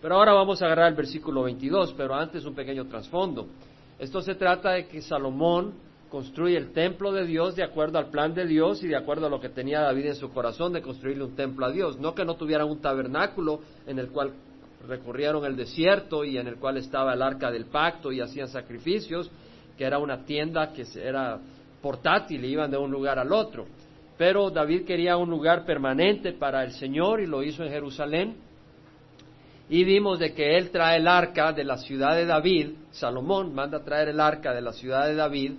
Pero ahora vamos a agarrar el versículo 22, pero antes un pequeño trasfondo. Esto se trata de que Salomón construye el templo de Dios de acuerdo al plan de Dios y de acuerdo a lo que tenía David en su corazón de construirle un templo a Dios. No que no tuvieran un tabernáculo en el cual recorrieron el desierto y en el cual estaba el arca del pacto y hacían sacrificios, que era una tienda que era portátil y iban de un lugar al otro. Pero David quería un lugar permanente para el Señor y lo hizo en Jerusalén. Y vimos de que él trae el arca de la ciudad de David, Salomón manda traer el arca de la ciudad de David,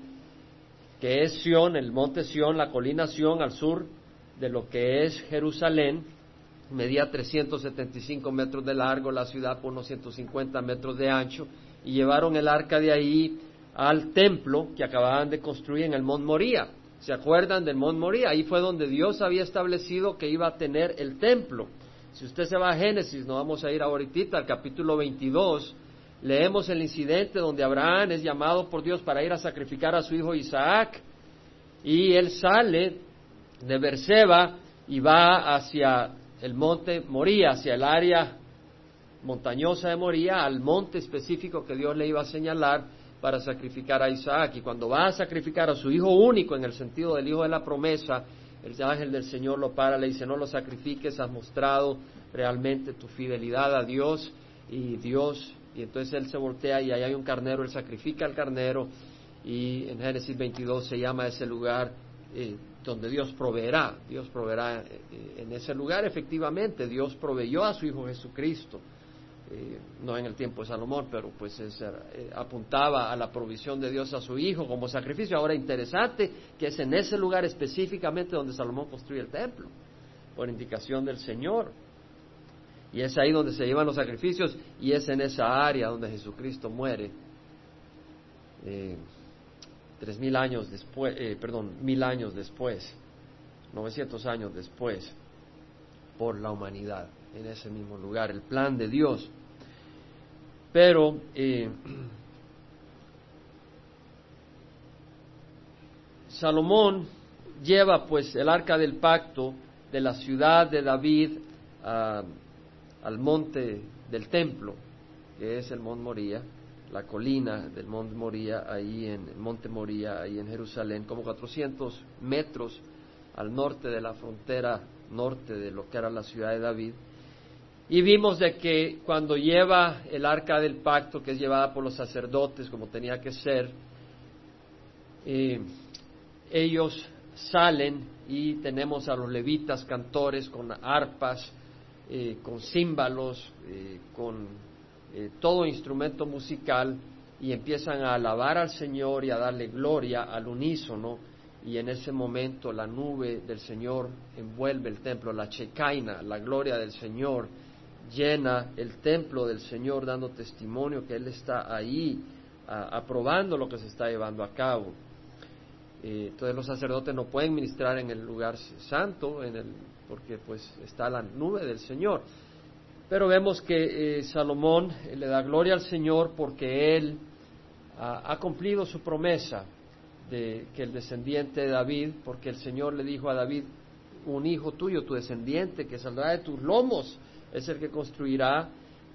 que es Sión, el monte Sión, la colina Sión al sur de lo que es Jerusalén, medía 375 metros de largo, la ciudad por unos 150 metros de ancho, y llevaron el arca de ahí al templo que acababan de construir en el Mont Moría. ¿Se acuerdan del Mont Moría? Ahí fue donde Dios había establecido que iba a tener el templo. Si usted se va a Génesis, no vamos a ir ahorita al capítulo 22, leemos el incidente donde Abraham es llamado por Dios para ir a sacrificar a su hijo Isaac y él sale de Berseba y va hacia el monte Moría, hacia el área montañosa de Moría, al monte específico que Dios le iba a señalar para sacrificar a Isaac. Y cuando va a sacrificar a su hijo único, en el sentido del hijo de la promesa, el ángel del Señor lo para, le dice, no lo sacrifiques, has mostrado realmente tu fidelidad a Dios y Dios. Y entonces él se voltea y ahí hay un carnero, él sacrifica al carnero y en Génesis 22 se llama ese lugar eh, donde Dios proveerá, Dios proveerá eh, en ese lugar efectivamente, Dios proveyó a su Hijo Jesucristo, eh, no en el tiempo de Salomón, pero pues apuntaba a la provisión de Dios a su Hijo como sacrificio. Ahora interesante que es en ese lugar específicamente donde Salomón construye el templo, por indicación del Señor. Y es ahí donde se llevan los sacrificios y es en esa área donde Jesucristo muere tres mil años después, eh, perdón, mil años después, 900 años después, por la humanidad, en ese mismo lugar, el plan de Dios. Pero eh, Salomón lleva pues el arca del pacto de la ciudad de David al monte del templo, que es el Monte Moría, la colina del Monte Moría, ahí en Monte Moría, ahí en Jerusalén, como 400 metros al norte de la frontera norte de lo que era la ciudad de David. Y vimos de que cuando lleva el arca del pacto, que es llevada por los sacerdotes como tenía que ser, eh, ellos salen y tenemos a los levitas cantores con arpas, eh, con címbalos, eh, con todo instrumento musical y empiezan a alabar al Señor y a darle gloria al unísono y en ese momento la nube del Señor envuelve el templo, la checaina, la gloria del Señor llena el templo del Señor dando testimonio que Él está ahí aprobando lo que se está llevando a cabo. Eh, entonces los sacerdotes no pueden ministrar en el lugar santo en el, porque pues está la nube del Señor. Pero vemos que eh, Salomón eh, le da gloria al Señor porque él ha cumplido su promesa de que el descendiente de David, porque el Señor le dijo a David, un hijo tuyo, tu descendiente, que saldrá de tus lomos, es el que construirá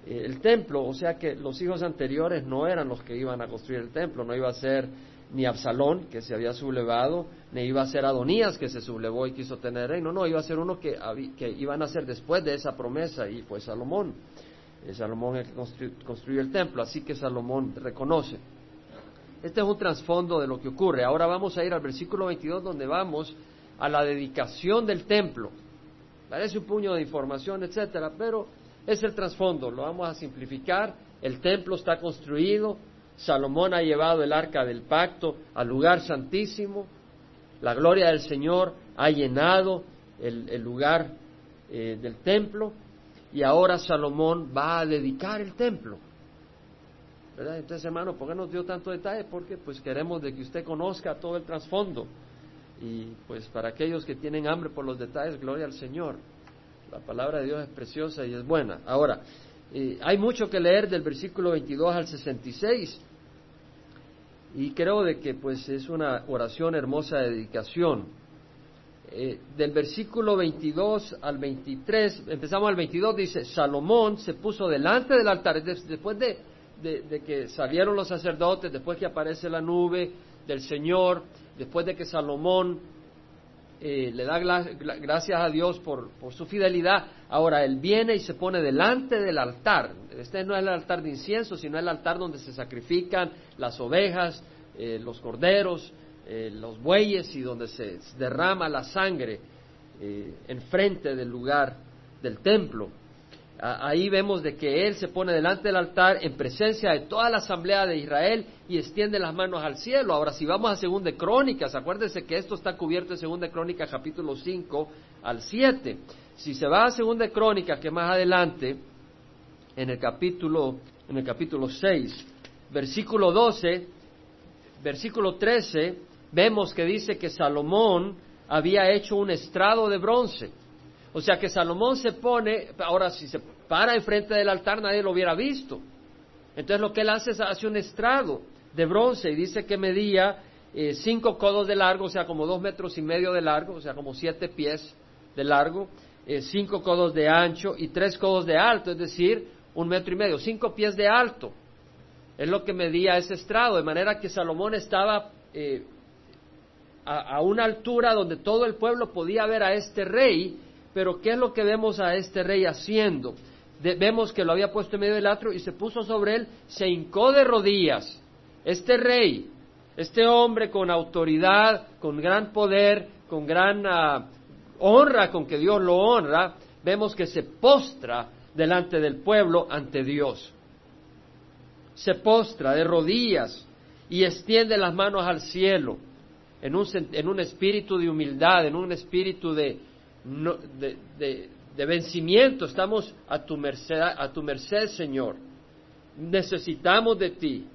eh, el templo. O sea que los hijos anteriores no eran los que iban a construir el templo, no iba a ser ni Absalón, que se había sublevado, ni iba a ser Adonías, que se sublevó y quiso tener reino, no, iba a ser uno que, que iban a ser después de esa promesa, y fue Salomón. Salomón el que construyó el templo, así que Salomón reconoce. Este es un trasfondo de lo que ocurre. Ahora vamos a ir al versículo 22 donde vamos a la dedicación del templo. Parece un puño de información, etcétera, pero es el trasfondo, lo vamos a simplificar. El templo está construido, Salomón ha llevado el arca del pacto al lugar santísimo, la gloria del Señor ha llenado el, lugar eh, del templo y ahora Salomón va a dedicar el templo. Entonces, hermano, ¿por qué nos dio tanto detalle? Porque pues queremos de que usted conozca todo el trasfondo. Y pues para aquellos que tienen hambre por los detalles, gloria al Señor. La palabra de Dios es preciosa y es buena. Ahora, hay mucho que leer del versículo 22 al 66 y creo de que pues es una oración hermosa de dedicación. eh, del versículo 22 al 23, empezamos al 22, dice, Salomón se puso delante del altar, después de, de, que salieron los sacerdotes, después que aparece la nube del Señor, después de que Salomón eh, le da gracias a Dios por, su fidelidad, ahora él viene y se pone delante del altar. Este no es el altar de incienso, sino el altar donde se sacrifican las ovejas, eh, los corderos, eh, los bueyes y donde se derrama la sangre enfrente del lugar del templo. Ahí vemos de que él se pone delante del altar en presencia de toda la asamblea de Israel y extiende las manos al cielo. Ahora, si vamos a Segunda Crónicas, acuérdense que esto está cubierto en Segunda Crónicas capítulo 5 al 7. Si se va a Segunda Crónicas, que más adelante, en el capítulo, en el capítulo 6, versículo 12, versículo 13, vemos que dice que Salomón había hecho un estrado de bronce. O sea que Salomón se pone, ahora si se para enfrente del altar nadie lo hubiera visto. Entonces lo que él hace es hace un estrado de bronce y dice que medía eh, cinco codos de largo, o sea, como dos metros y medio de largo, o sea, como siete pies de largo, eh, cinco codos de ancho y tres codos de alto, es decir, un metro y medio, cinco pies de alto. Es lo que medía ese estrado, de manera que Salomón estaba eh, a, una altura donde todo el pueblo podía ver a este rey, pero ¿qué es lo que vemos a este rey haciendo? vemos que lo había puesto en medio del atrio y se puso sobre él, se hincó de rodillas. Este rey, este hombre con autoridad, con gran poder, con gran ah, honra con que Dios lo honra, vemos que se postra delante del pueblo ante Dios. Se postra de rodillas y extiende las manos al cielo en un, en un espíritu de humildad, en un espíritu de, de, vencimiento. Estamos a tu, merced, a tu merced, Señor. Necesitamos de ti,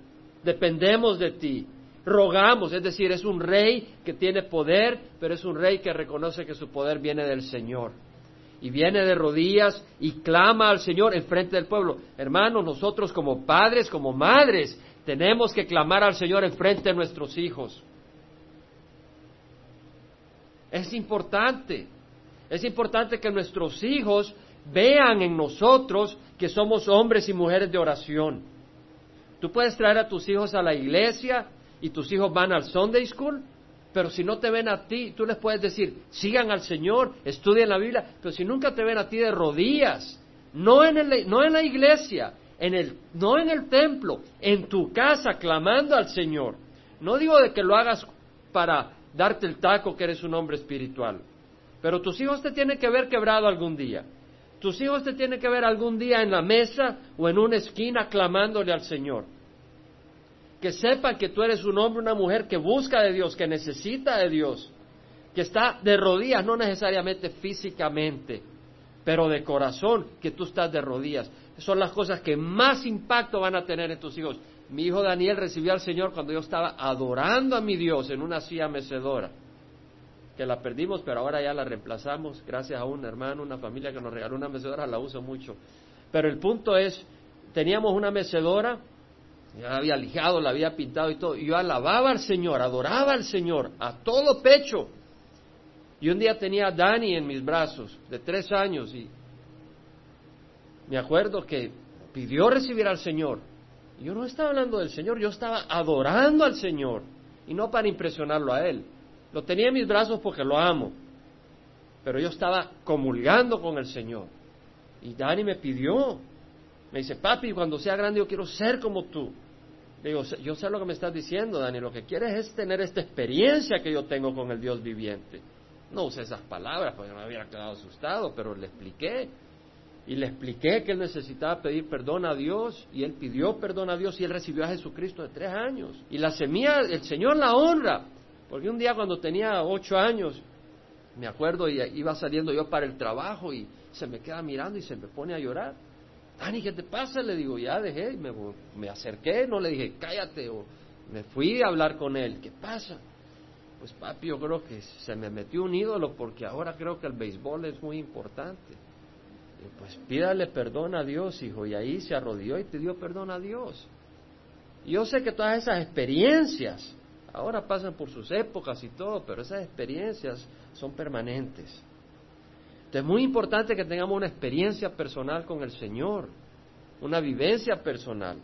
dependemos de ti, rogamos, es decir, es un rey que tiene poder, pero es un rey que reconoce que su poder viene del Señor. Y viene de rodillas y clama al Señor en frente del pueblo. Hermanos, nosotros como padres, como madres, tenemos que clamar al Señor en frente de nuestros hijos. Es importante. Es importante que nuestros hijos vean en nosotros que somos hombres y mujeres de oración. Tú puedes traer a tus hijos a la iglesia y tus hijos van al Sunday School, pero si no te ven a ti, tú les puedes decir, sigan al Señor, estudien la Biblia, pero si nunca te ven a ti de rodillas, no en, el, no en la iglesia, en el, no en el templo, en tu casa, clamando al Señor. No digo de que lo hagas para darte el taco que eres un hombre espiritual. Pero tus hijos te tienen que ver quebrado algún día. Tus hijos te tienen que ver algún día en la mesa o en una esquina clamándole al Señor. Que sepan que tú eres un hombre, una mujer que busca de Dios, que necesita de Dios, que está de rodillas, no necesariamente físicamente, pero de corazón, que tú estás de rodillas. Son las cosas que más impacto van a tener en tus hijos. Mi hijo Daniel recibió al Señor cuando yo estaba adorando a mi Dios en una silla mecedora, que la perdimos, pero ahora ya la reemplazamos gracias a un hermano, una familia que nos regaló una mecedora, la uso mucho. Pero el punto es, teníamos una mecedora, ya había lijado, la había pintado y todo, y yo alababa al Señor, adoraba al Señor a todo pecho. Y un día tenía a Dani en mis brazos, de tres años, y me acuerdo que pidió recibir al Señor yo no estaba hablando del Señor, yo estaba adorando al Señor y no para impresionarlo a Él. Lo tenía en mis brazos porque lo amo, pero yo estaba comulgando con el Señor. Y Dani me pidió, me dice, papi, cuando sea grande yo quiero ser como tú. Le digo, yo sé lo que me estás diciendo, Dani, lo que quieres es tener esta experiencia que yo tengo con el Dios viviente. No usé esas palabras porque me había quedado asustado, pero le expliqué y le expliqué que él necesitaba pedir perdón a Dios y él pidió perdón a Dios y él recibió a Jesucristo de tres años. Y la semilla, el Señor la honra. Porque un día cuando tenía ocho años, me acuerdo, y iba saliendo yo para el trabajo y se me queda mirando y se me pone a llorar. Dani, ¿qué te pasa? Le digo, ya dejé, me, me acerqué, no le dije, cállate, o me fui a hablar con él, ¿qué pasa? Pues papi, yo creo que se me metió un ídolo porque ahora creo que el béisbol es muy importante pues pídale perdón a Dios, hijo, y ahí se arrodilló y pidió perdón a Dios. Yo sé que todas esas experiencias Ahora pasan por sus épocas y todo, pero esas experiencias son permanentes. Entonces es muy importante que tengamos una experiencia personal con el Señor, una vivencia personal.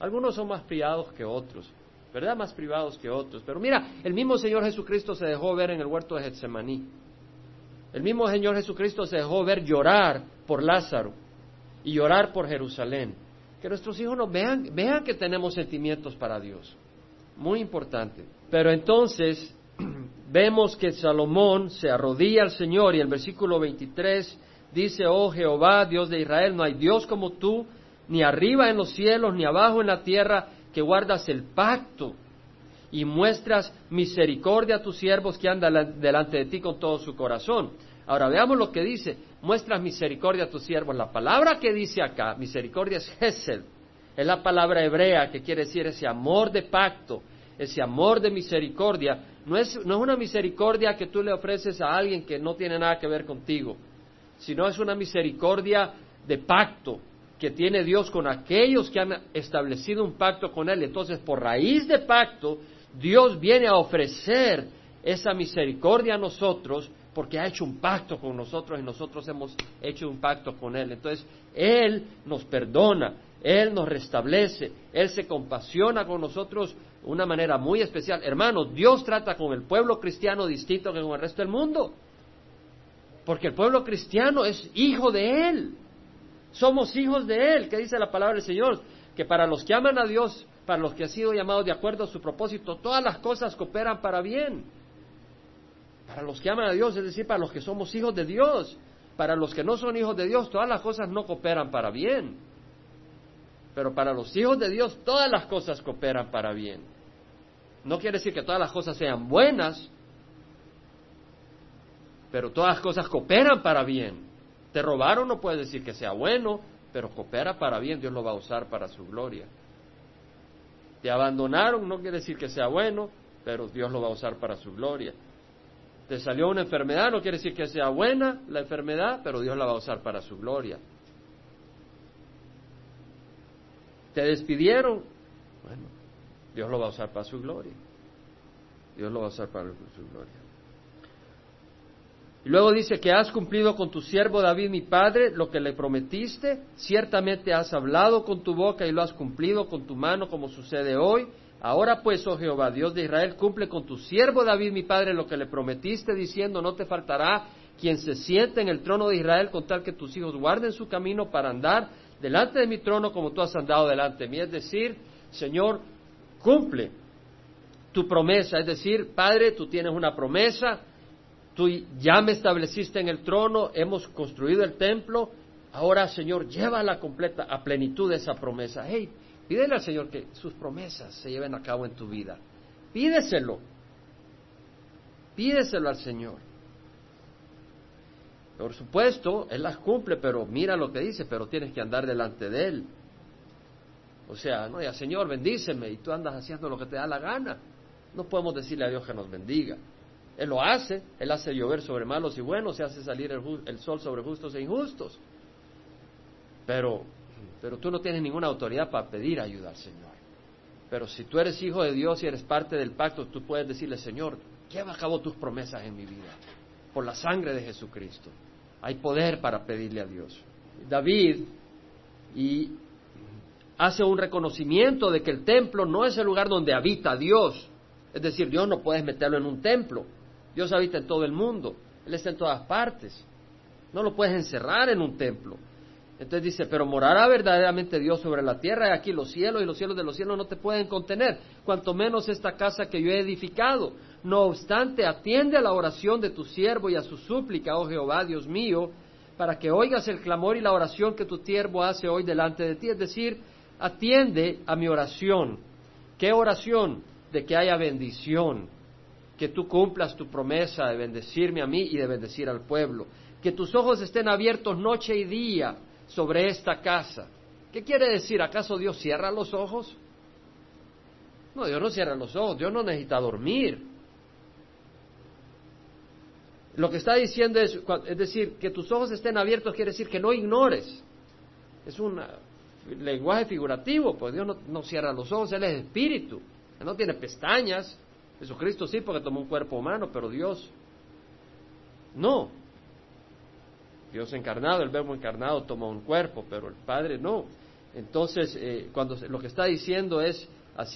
Algunos son más privados que otros, ¿verdad? Más privados que otros. Pero mira, el mismo Señor Jesucristo se dejó ver en el huerto de Getsemaní. El mismo Señor Jesucristo se dejó ver llorar por Lázaro y llorar por Jerusalén. Que nuestros hijos nos vean, vean que tenemos sentimientos para Dios. Muy importante. Pero entonces vemos que Salomón se arrodilla al Señor y el versículo 23 dice, oh Jehová, Dios de Israel, no hay Dios como tú, ni arriba en los cielos, ni abajo en la tierra, que guardas el pacto y muestras misericordia a tus siervos que andan delante de ti con todo su corazón. Ahora veamos lo que dice, muestras misericordia a tus siervos. La palabra que dice acá, misericordia es Hesed, es la palabra hebrea que quiere decir ese amor de pacto, ese amor de misericordia. No es, no es una misericordia que tú le ofreces a alguien que no tiene nada que ver contigo, sino es una misericordia de pacto, que tiene Dios con aquellos que han establecido un pacto con Él. Entonces, por raíz de pacto, Dios viene a ofrecer esa misericordia a nosotros porque ha hecho un pacto con nosotros y nosotros hemos hecho un pacto con Él. Entonces, Él nos perdona, Él nos restablece, Él se compasiona con nosotros de una manera muy especial. Hermanos, Dios trata con el pueblo cristiano distinto que con el resto del mundo. Porque el pueblo cristiano es hijo de Él. Somos hijos de Él, que dice la palabra del Señor, que para los que aman a Dios, para los que han sido llamados de acuerdo a su propósito, todas las cosas cooperan para bien. Para los que aman a Dios, es decir, para los que somos hijos de Dios. Para los que no son hijos de Dios, todas las cosas no cooperan para bien. Pero para los hijos de Dios, todas las cosas cooperan para bien. No quiere decir que todas las cosas sean buenas, pero todas las cosas cooperan para bien. Te robaron, no puedes decir que sea bueno, pero coopera para bien, Dios lo va a usar para su gloria. Te abandonaron, no quiere decir que sea bueno, pero Dios lo va a usar para su gloria. Te salió una enfermedad, no quiere decir que sea buena la enfermedad, pero Dios la va a usar para su gloria. Te despidieron, bueno, Dios lo va a usar para su gloria. Dios lo va a usar para su gloria. Y luego dice que has cumplido con tu siervo David mi padre lo que le prometiste, ciertamente has hablado con tu boca y lo has cumplido con tu mano como sucede hoy. Ahora pues, oh Jehová, Dios de Israel, cumple con tu siervo David mi padre lo que le prometiste, diciendo, no te faltará quien se siente en el trono de Israel con tal que tus hijos guarden su camino para andar delante de mi trono como tú has andado delante de mí. Es decir, Señor, cumple tu promesa. Es decir, Padre, tú tienes una promesa, tú ya me estableciste en el trono, hemos construido el templo, ahora Señor, lleva a la completa, a plenitud esa promesa. Hey, pídele al Señor que sus promesas se lleven a cabo en tu vida. Pídeselo. Pídeselo al Señor. Por supuesto, Él las cumple, pero mira lo que dice, pero tienes que andar delante de Él. O sea, no, ya Señor, bendíceme y tú andas haciendo lo que te da la gana. No podemos decirle a Dios que nos bendiga. Él lo hace, Él hace llover sobre malos y buenos, se hace salir el, sol sobre justos e injustos. Pero, pero tú no tienes ninguna autoridad para pedir ayuda al Señor. Pero si tú eres hijo de Dios y eres parte del pacto, tú puedes decirle, Señor, lleva a cabo tus promesas en mi vida, por la sangre de Jesucristo. Hay poder para pedirle a Dios. David y hace un reconocimiento de que el templo no es el lugar donde habita Dios. Es decir, Dios no puedes meterlo en un templo. Dios habita en todo el mundo, Él está en todas partes. No lo puedes encerrar en un templo. Entonces dice, pero morará verdaderamente Dios sobre la tierra y aquí los cielos y los cielos de los cielos no te pueden contener, cuanto menos esta casa que yo he edificado. No obstante, atiende a la oración de tu siervo y a su súplica, oh Jehová, Dios mío, para que oigas el clamor y la oración que tu siervo hace hoy delante de ti. Es decir, atiende a mi oración. ¿Qué oración? De que haya bendición, que tú cumplas tu promesa de bendecirme a mí y de bendecir al pueblo. Que tus ojos estén abiertos noche y día sobre esta casa. ¿Qué quiere decir? ¿Acaso Dios cierra los ojos? No, Dios no cierra los ojos, Dios no necesita dormir. Lo que está diciendo es, es decir, que tus ojos estén abiertos quiere decir que no ignores. Es un lenguaje figurativo, pues Dios no, cierra los ojos, Él es espíritu, Él no tiene pestañas, Jesucristo sí, porque tomó un cuerpo humano, pero Dios no. Dios encarnado, el verbo encarnado tomó un cuerpo, pero el Padre no. Entonces, eh, cuando lo que está diciendo es,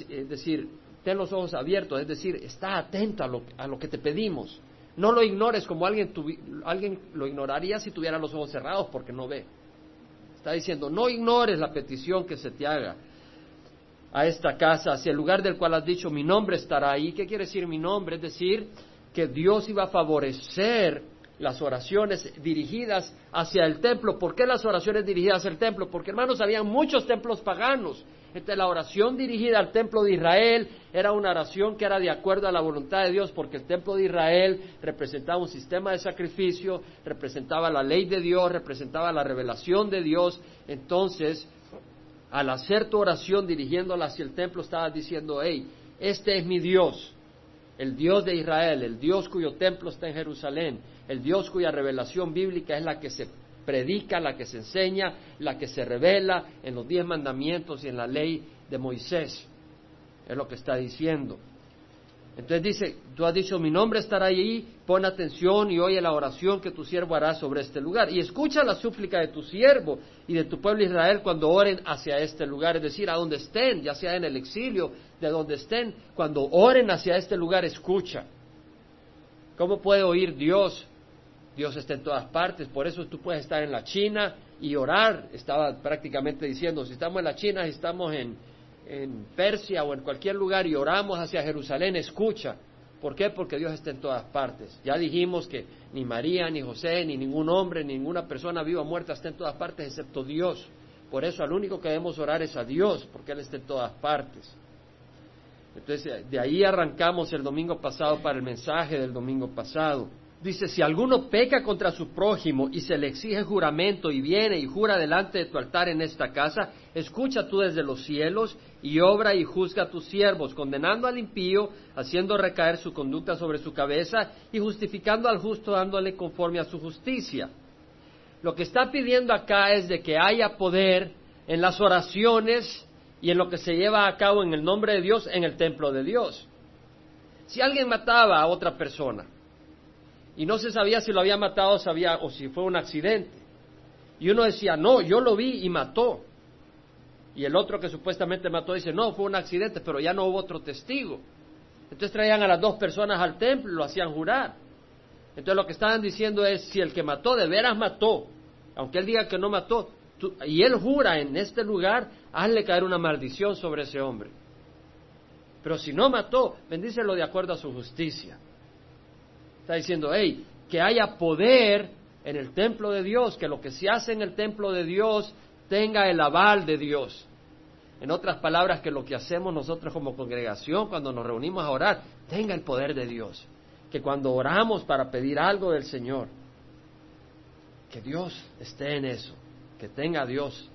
es decir, ten los ojos abiertos, es decir, está atento a lo, a lo que te pedimos. No lo ignores como alguien, alguien lo ignoraría si tuviera los ojos cerrados porque no ve. Está diciendo, no ignores la petición que se te haga a esta casa, hacia el lugar del cual has dicho, mi nombre estará ahí. ¿Qué quiere decir mi nombre? Es decir, que Dios iba a favorecer las oraciones dirigidas hacia el templo. ¿Por qué las oraciones dirigidas hacia el templo? Porque hermanos, había muchos templos paganos. Entonces la oración dirigida al templo de Israel era una oración que era de acuerdo a la voluntad de Dios, porque el templo de Israel representaba un sistema de sacrificio, representaba la ley de Dios, representaba la revelación de Dios. Entonces, al hacer tu oración dirigiéndola hacia el templo, estabas diciendo, hey, este es mi Dios, el Dios de Israel, el Dios cuyo templo está en Jerusalén, el Dios cuya revelación bíblica es la que se predica, la que se enseña, la que se revela en los diez mandamientos y en la ley de Moisés. Es lo que está diciendo. Entonces dice, tú has dicho, mi nombre estará ahí, pon atención y oye la oración que tu siervo hará sobre este lugar. Y escucha la súplica de tu siervo y de tu pueblo Israel cuando oren hacia este lugar, es decir, a donde estén, ya sea en el exilio, de donde estén, cuando oren hacia este lugar, escucha. ¿Cómo puede oír Dios? Dios está en todas partes, por eso tú puedes estar en la China y orar. Estaba prácticamente diciendo, si estamos en la China, si estamos en, en Persia o en cualquier lugar y oramos hacia Jerusalén, escucha. ¿Por qué? Porque Dios está en todas partes. Ya dijimos que ni María, ni José, ni ningún hombre, ni ninguna persona viva o muerta está en todas partes excepto Dios. Por eso al único que debemos orar es a Dios, porque Él está en todas partes. Entonces, de ahí arrancamos el domingo pasado para el mensaje del domingo pasado. Dice, si alguno peca contra su prójimo y se le exige juramento y viene y jura delante de tu altar en esta casa, escucha tú desde los cielos y obra y juzga a tus siervos, condenando al impío, haciendo recaer su conducta sobre su cabeza y justificando al justo dándole conforme a su justicia. Lo que está pidiendo acá es de que haya poder en las oraciones y en lo que se lleva a cabo en el nombre de Dios en el templo de Dios. Si alguien mataba a otra persona, y no se sabía si lo había matado sabía, o si fue un accidente. Y uno decía, no, yo lo vi y mató. Y el otro que supuestamente mató dice, no, fue un accidente, pero ya no hubo otro testigo. Entonces traían a las dos personas al templo y lo hacían jurar. Entonces lo que estaban diciendo es, si el que mató de veras mató, aunque él diga que no mató, y él jura en este lugar, hazle caer una maldición sobre ese hombre. Pero si no mató, bendícelo de acuerdo a su justicia. Está diciendo, hey, que haya poder en el templo de Dios, que lo que se hace en el templo de Dios tenga el aval de Dios. En otras palabras, que lo que hacemos nosotros como congregación cuando nos reunimos a orar tenga el poder de Dios. Que cuando oramos para pedir algo del Señor, que Dios esté en eso, que tenga Dios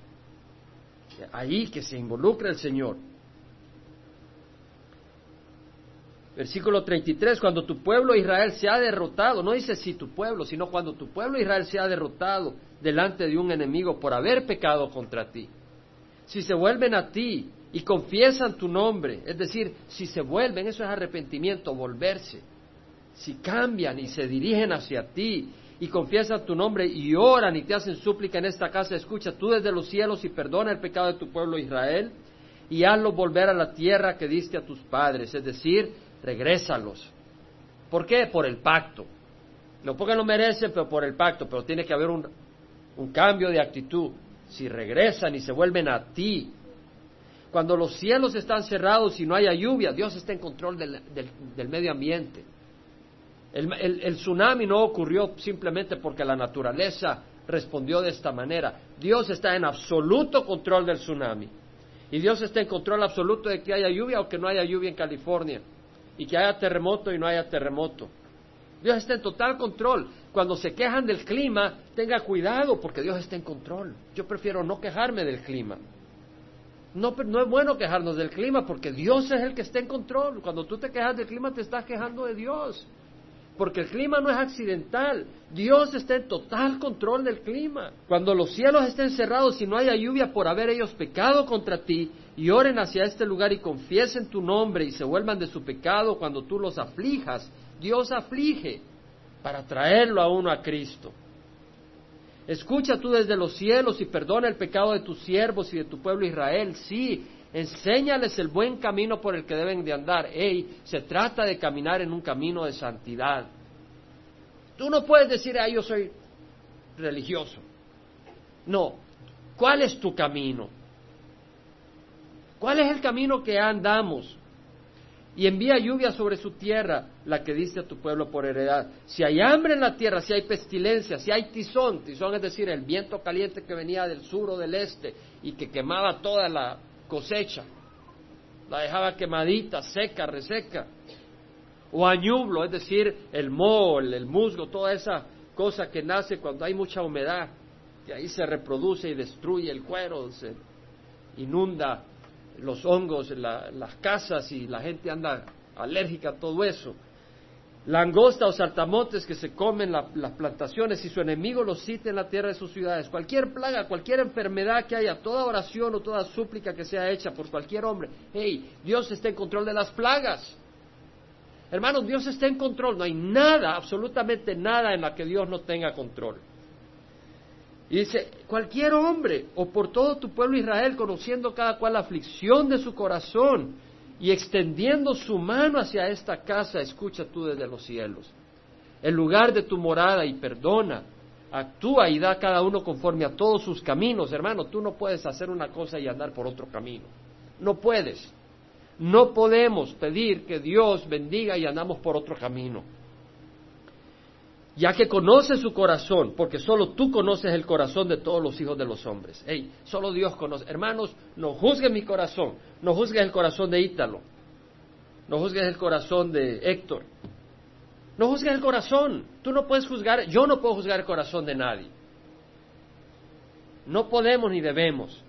ahí, que se involucre el Señor. Versículo 33, cuando tu pueblo Israel se ha derrotado, no dice si tu pueblo, sino cuando tu pueblo Israel se ha derrotado delante de un enemigo por haber pecado contra ti. Si se vuelven a ti y confiesan tu nombre, es decir, si se vuelven, eso es arrepentimiento, volverse. Si cambian y se dirigen hacia ti y confiesan tu nombre y oran y te hacen súplica en esta casa, escucha tú desde los cielos y perdona el pecado de tu pueblo Israel y hazlo volver a la tierra que diste a tus padres, es decir, regrésalos. ¿Por qué? Por el pacto. No porque lo merecen, pero por el pacto. Pero tiene que haber un, un cambio de actitud. Si regresan y se vuelven a ti, cuando los cielos están cerrados y no haya lluvia, Dios está en control del, del, medio ambiente. El, el, tsunami no ocurrió simplemente porque la naturaleza respondió de esta manera. Dios está en absoluto control del tsunami. Y Dios está en control absoluto de que haya lluvia o que no haya lluvia en California y que haya terremoto y no haya terremoto. Dios está en total control. Cuando se quejan del clima, tenga cuidado porque Dios está en control. Yo prefiero no quejarme del clima. No, es bueno quejarnos del clima porque Dios es el que está en control. Cuando tú te quejas del clima te estás quejando de Dios. porque el clima no es accidental. Dios está en total control del clima. Cuando los cielos estén cerrados y no haya lluvia por haber ellos pecado contra ti, y oren hacia este lugar y confiesen tu nombre y se vuelvan de su pecado cuando tú los aflijas, Dios aflige para traerlo a uno a Cristo. Escucha tú desde los cielos y perdona el pecado de tus siervos y de tu pueblo Israel. Sí, enséñales el buen camino por el que deben de andar. Ey, se trata de caminar en un camino de santidad. Tú no puedes decir, ah, yo soy religioso. No. ¿Cuál es tu camino? ¿Cuál es el camino que andamos? y envía lluvia sobre su tierra, la que diste a tu pueblo por heredad. Si hay hambre en la tierra, si hay pestilencia, si hay tizón, tizón es decir, el viento caliente que venía del sur o del este y que quemaba toda la cosecha, la dejaba quemadita, seca, reseca. O añublo, es decir, el mol, el musgo, toda esa cosa que nace cuando hay mucha humedad, que ahí se reproduce y destruye el cuero, se inunda los hongos, las casas y la gente anda alérgica a todo eso. Langosta o saltamontes que se comen las plantaciones y su enemigo los cite en la tierra de sus ciudades. Cualquier plaga, cualquier enfermedad que haya, toda oración o toda súplica que sea hecha por cualquier hombre. Hey, Dios está en control de las plagas. Hermanos, Dios está en control. No hay nada, absolutamente nada en la que Dios no tenga control. Y dice, cualquier hombre, o por todo tu pueblo Israel, conociendo cada cual la aflicción de su corazón y extendiendo su mano hacia esta casa, escucha tú desde los cielos. El lugar de tu morada y perdona, actúa y da cada uno conforme a todos sus caminos. Hermano, tú no puedes hacer una cosa y andar por otro camino. No puedes. No podemos pedir que Dios bendiga y andamos por otro camino ya que conoce su corazón, porque solo tú conoces el corazón de todos los hijos de los hombres. Hey, solo Dios conoce. Hermanos, no juzgues mi corazón, no juzgues el corazón de Ítalo, no juzgues el corazón de Héctor, no juzgues el corazón. Tú no puedes juzgar, yo no puedo juzgar el corazón de nadie. No podemos ni debemos.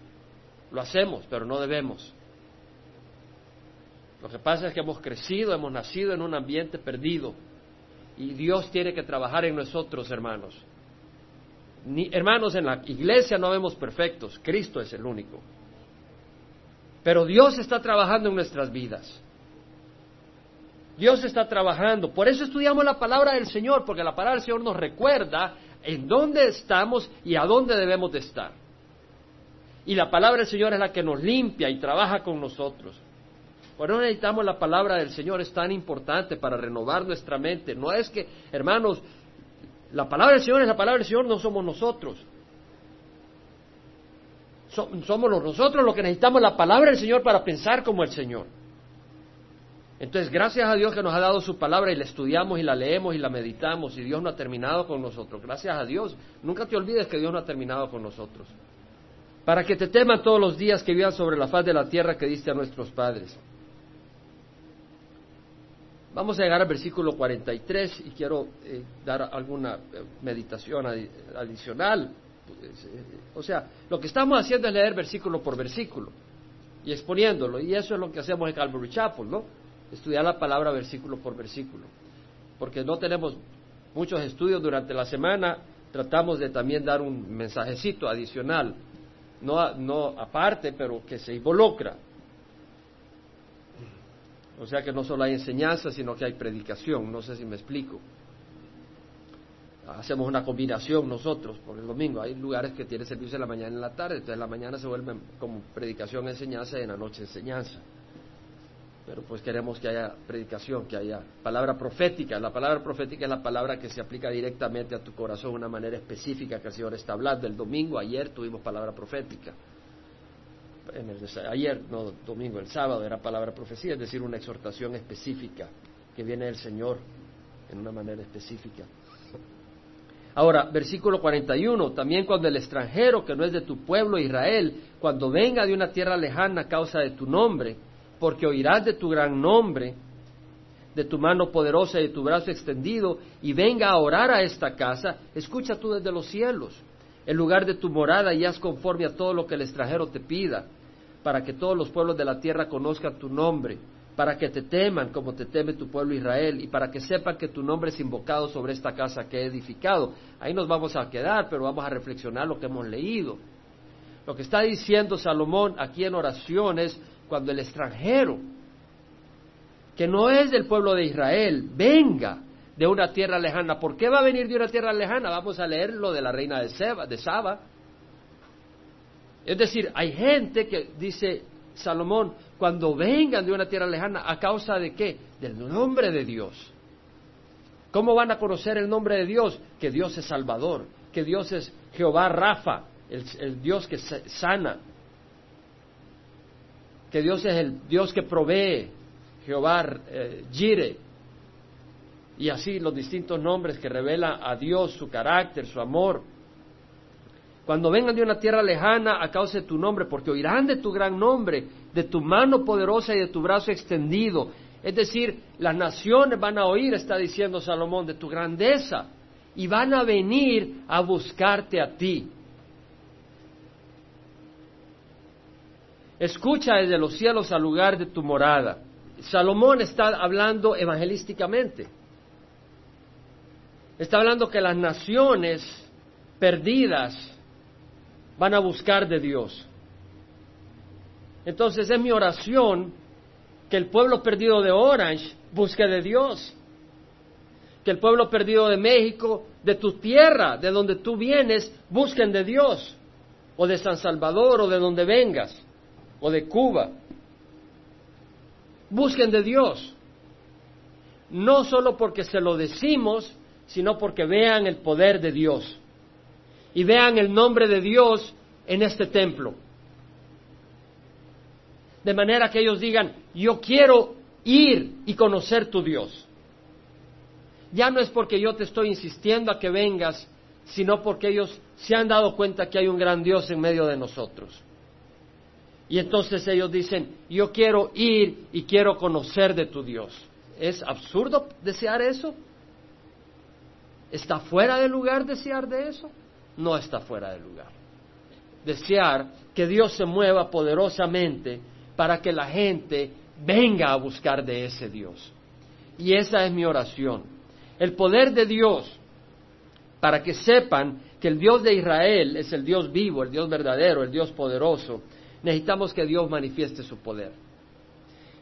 Lo hacemos, pero no debemos. Lo que pasa es que hemos crecido, hemos nacido en un ambiente perdido y Dios tiene que trabajar en nosotros, hermanos. hermanos, en la iglesia no vemos perfectos, Cristo es el único. Pero Dios está trabajando en nuestras vidas. Dios está trabajando. Por eso estudiamos la palabra del Señor, porque la palabra del Señor nos recuerda en dónde estamos y a dónde debemos de estar. Y la palabra del Señor es la que nos limpia y trabaja con nosotros. Por eso necesitamos la palabra del Señor, es tan importante para renovar nuestra mente. No es que, hermanos, la palabra del Señor es la palabra del Señor, no somos nosotros. somos nosotros los que necesitamos la palabra del Señor para pensar como el Señor. Entonces, gracias a Dios que nos ha dado su palabra y la estudiamos y la leemos y la meditamos y Dios no ha terminado con nosotros. Gracias a Dios. Nunca te olvides que Dios no ha terminado con nosotros. Para que te teman todos los días que vivan sobre la faz de la tierra que diste a nuestros padres. Vamos a llegar al versículo 43 y quiero eh, dar alguna eh, meditación adicional. Eh, o sea, lo que estamos haciendo es leer versículo por versículo y exponiéndolo. Y eso es lo que hacemos en Calvary Chapel, ¿no? Estudiar la palabra versículo por versículo. Porque no tenemos muchos estudios durante la semana, tratamos de también dar un mensajecito adicional, no, no aparte, pero que se involucra. O sea que no solo hay enseñanza, sino que hay predicación. No sé si me explico. Hacemos una combinación nosotros por el domingo. Hay lugares que tienen servicio en la mañana y en la tarde, entonces en la mañana se vuelve como predicación, enseñanza y en la noche enseñanza. Pero pues queremos que haya predicación, que haya palabra profética. La palabra profética es la palabra que se aplica directamente a tu corazón de una manera específica que el Señor está hablando. El domingo, ayer tuvimos palabra profética ayer, no domingo, el sábado era palabra profecía, es decir, una exhortación específica que viene del Señor en una manera específica. Ahora, versículo 41, también cuando el extranjero que no es de tu pueblo Israel, cuando venga de una tierra lejana a causa de tu nombre, porque oirás de tu gran nombre, de tu mano poderosa y de tu brazo extendido, y venga a orar a esta casa, escucha tú desde los cielos el lugar de tu morada y haz conforme a todo lo que el extranjero te pida, para que todos los pueblos de la tierra conozcan tu nombre, para que te teman como te teme tu pueblo Israel y para que sepan que tu nombre es invocado sobre esta casa que he edificado. Ahí nos vamos a quedar, pero vamos a reflexionar lo que hemos leído. Lo que está diciendo Salomón aquí en oraciones cuando el extranjero, que no es del pueblo de Israel, venga de una tierra lejana. ¿Por qué va a venir de una tierra lejana? Vamos a leer lo de la reina de, Saba. Es decir, hay gente que dice Salomón, cuando vengan de una tierra lejana, ¿a causa de qué? Del nombre de Dios. ¿Cómo van a conocer el nombre de Dios? Que Dios es Salvador, que Dios es Jehová Rafa, el, Dios que sana, que Dios es el Dios que provee, Jehová eh, Jire, y así los distintos nombres que revelan a Dios, su carácter, su amor. Cuando vengan de una tierra lejana a causa de tu nombre, porque oirán de tu gran nombre, de tu mano poderosa y de tu brazo extendido. Es decir, las naciones van a oír, está diciendo Salomón, de tu grandeza, y van a venir a buscarte a ti. Escucha desde los cielos al lugar de tu morada. Salomón está hablando evangelísticamente. Está hablando que las naciones perdidas van a buscar de Dios. Entonces es mi oración que el pueblo perdido de Orange busque de Dios. Que el pueblo perdido de México, de tu tierra, de donde tú vienes, busquen de Dios. O de San Salvador, o de donde vengas, o de Cuba. Busquen de Dios. No solo porque se lo decimos, sino porque vean el poder de Dios y vean el nombre de Dios en este templo. De manera que ellos digan, yo quiero ir y conocer tu Dios. Ya no es porque yo te estoy insistiendo a que vengas, sino porque ellos se han dado cuenta que hay un gran Dios en medio de nosotros. Y entonces ellos dicen, yo quiero ir y quiero conocer de tu Dios. ¿Es absurdo desear eso? ¿Está fuera de lugar desear de eso? No está fuera de lugar. Desear que Dios se mueva poderosamente para que la gente venga a buscar de ese Dios. Y esa es mi oración. El poder de Dios, para que sepan que el Dios de Israel es el Dios vivo, el Dios verdadero, el Dios poderoso, necesitamos que Dios manifieste su poder.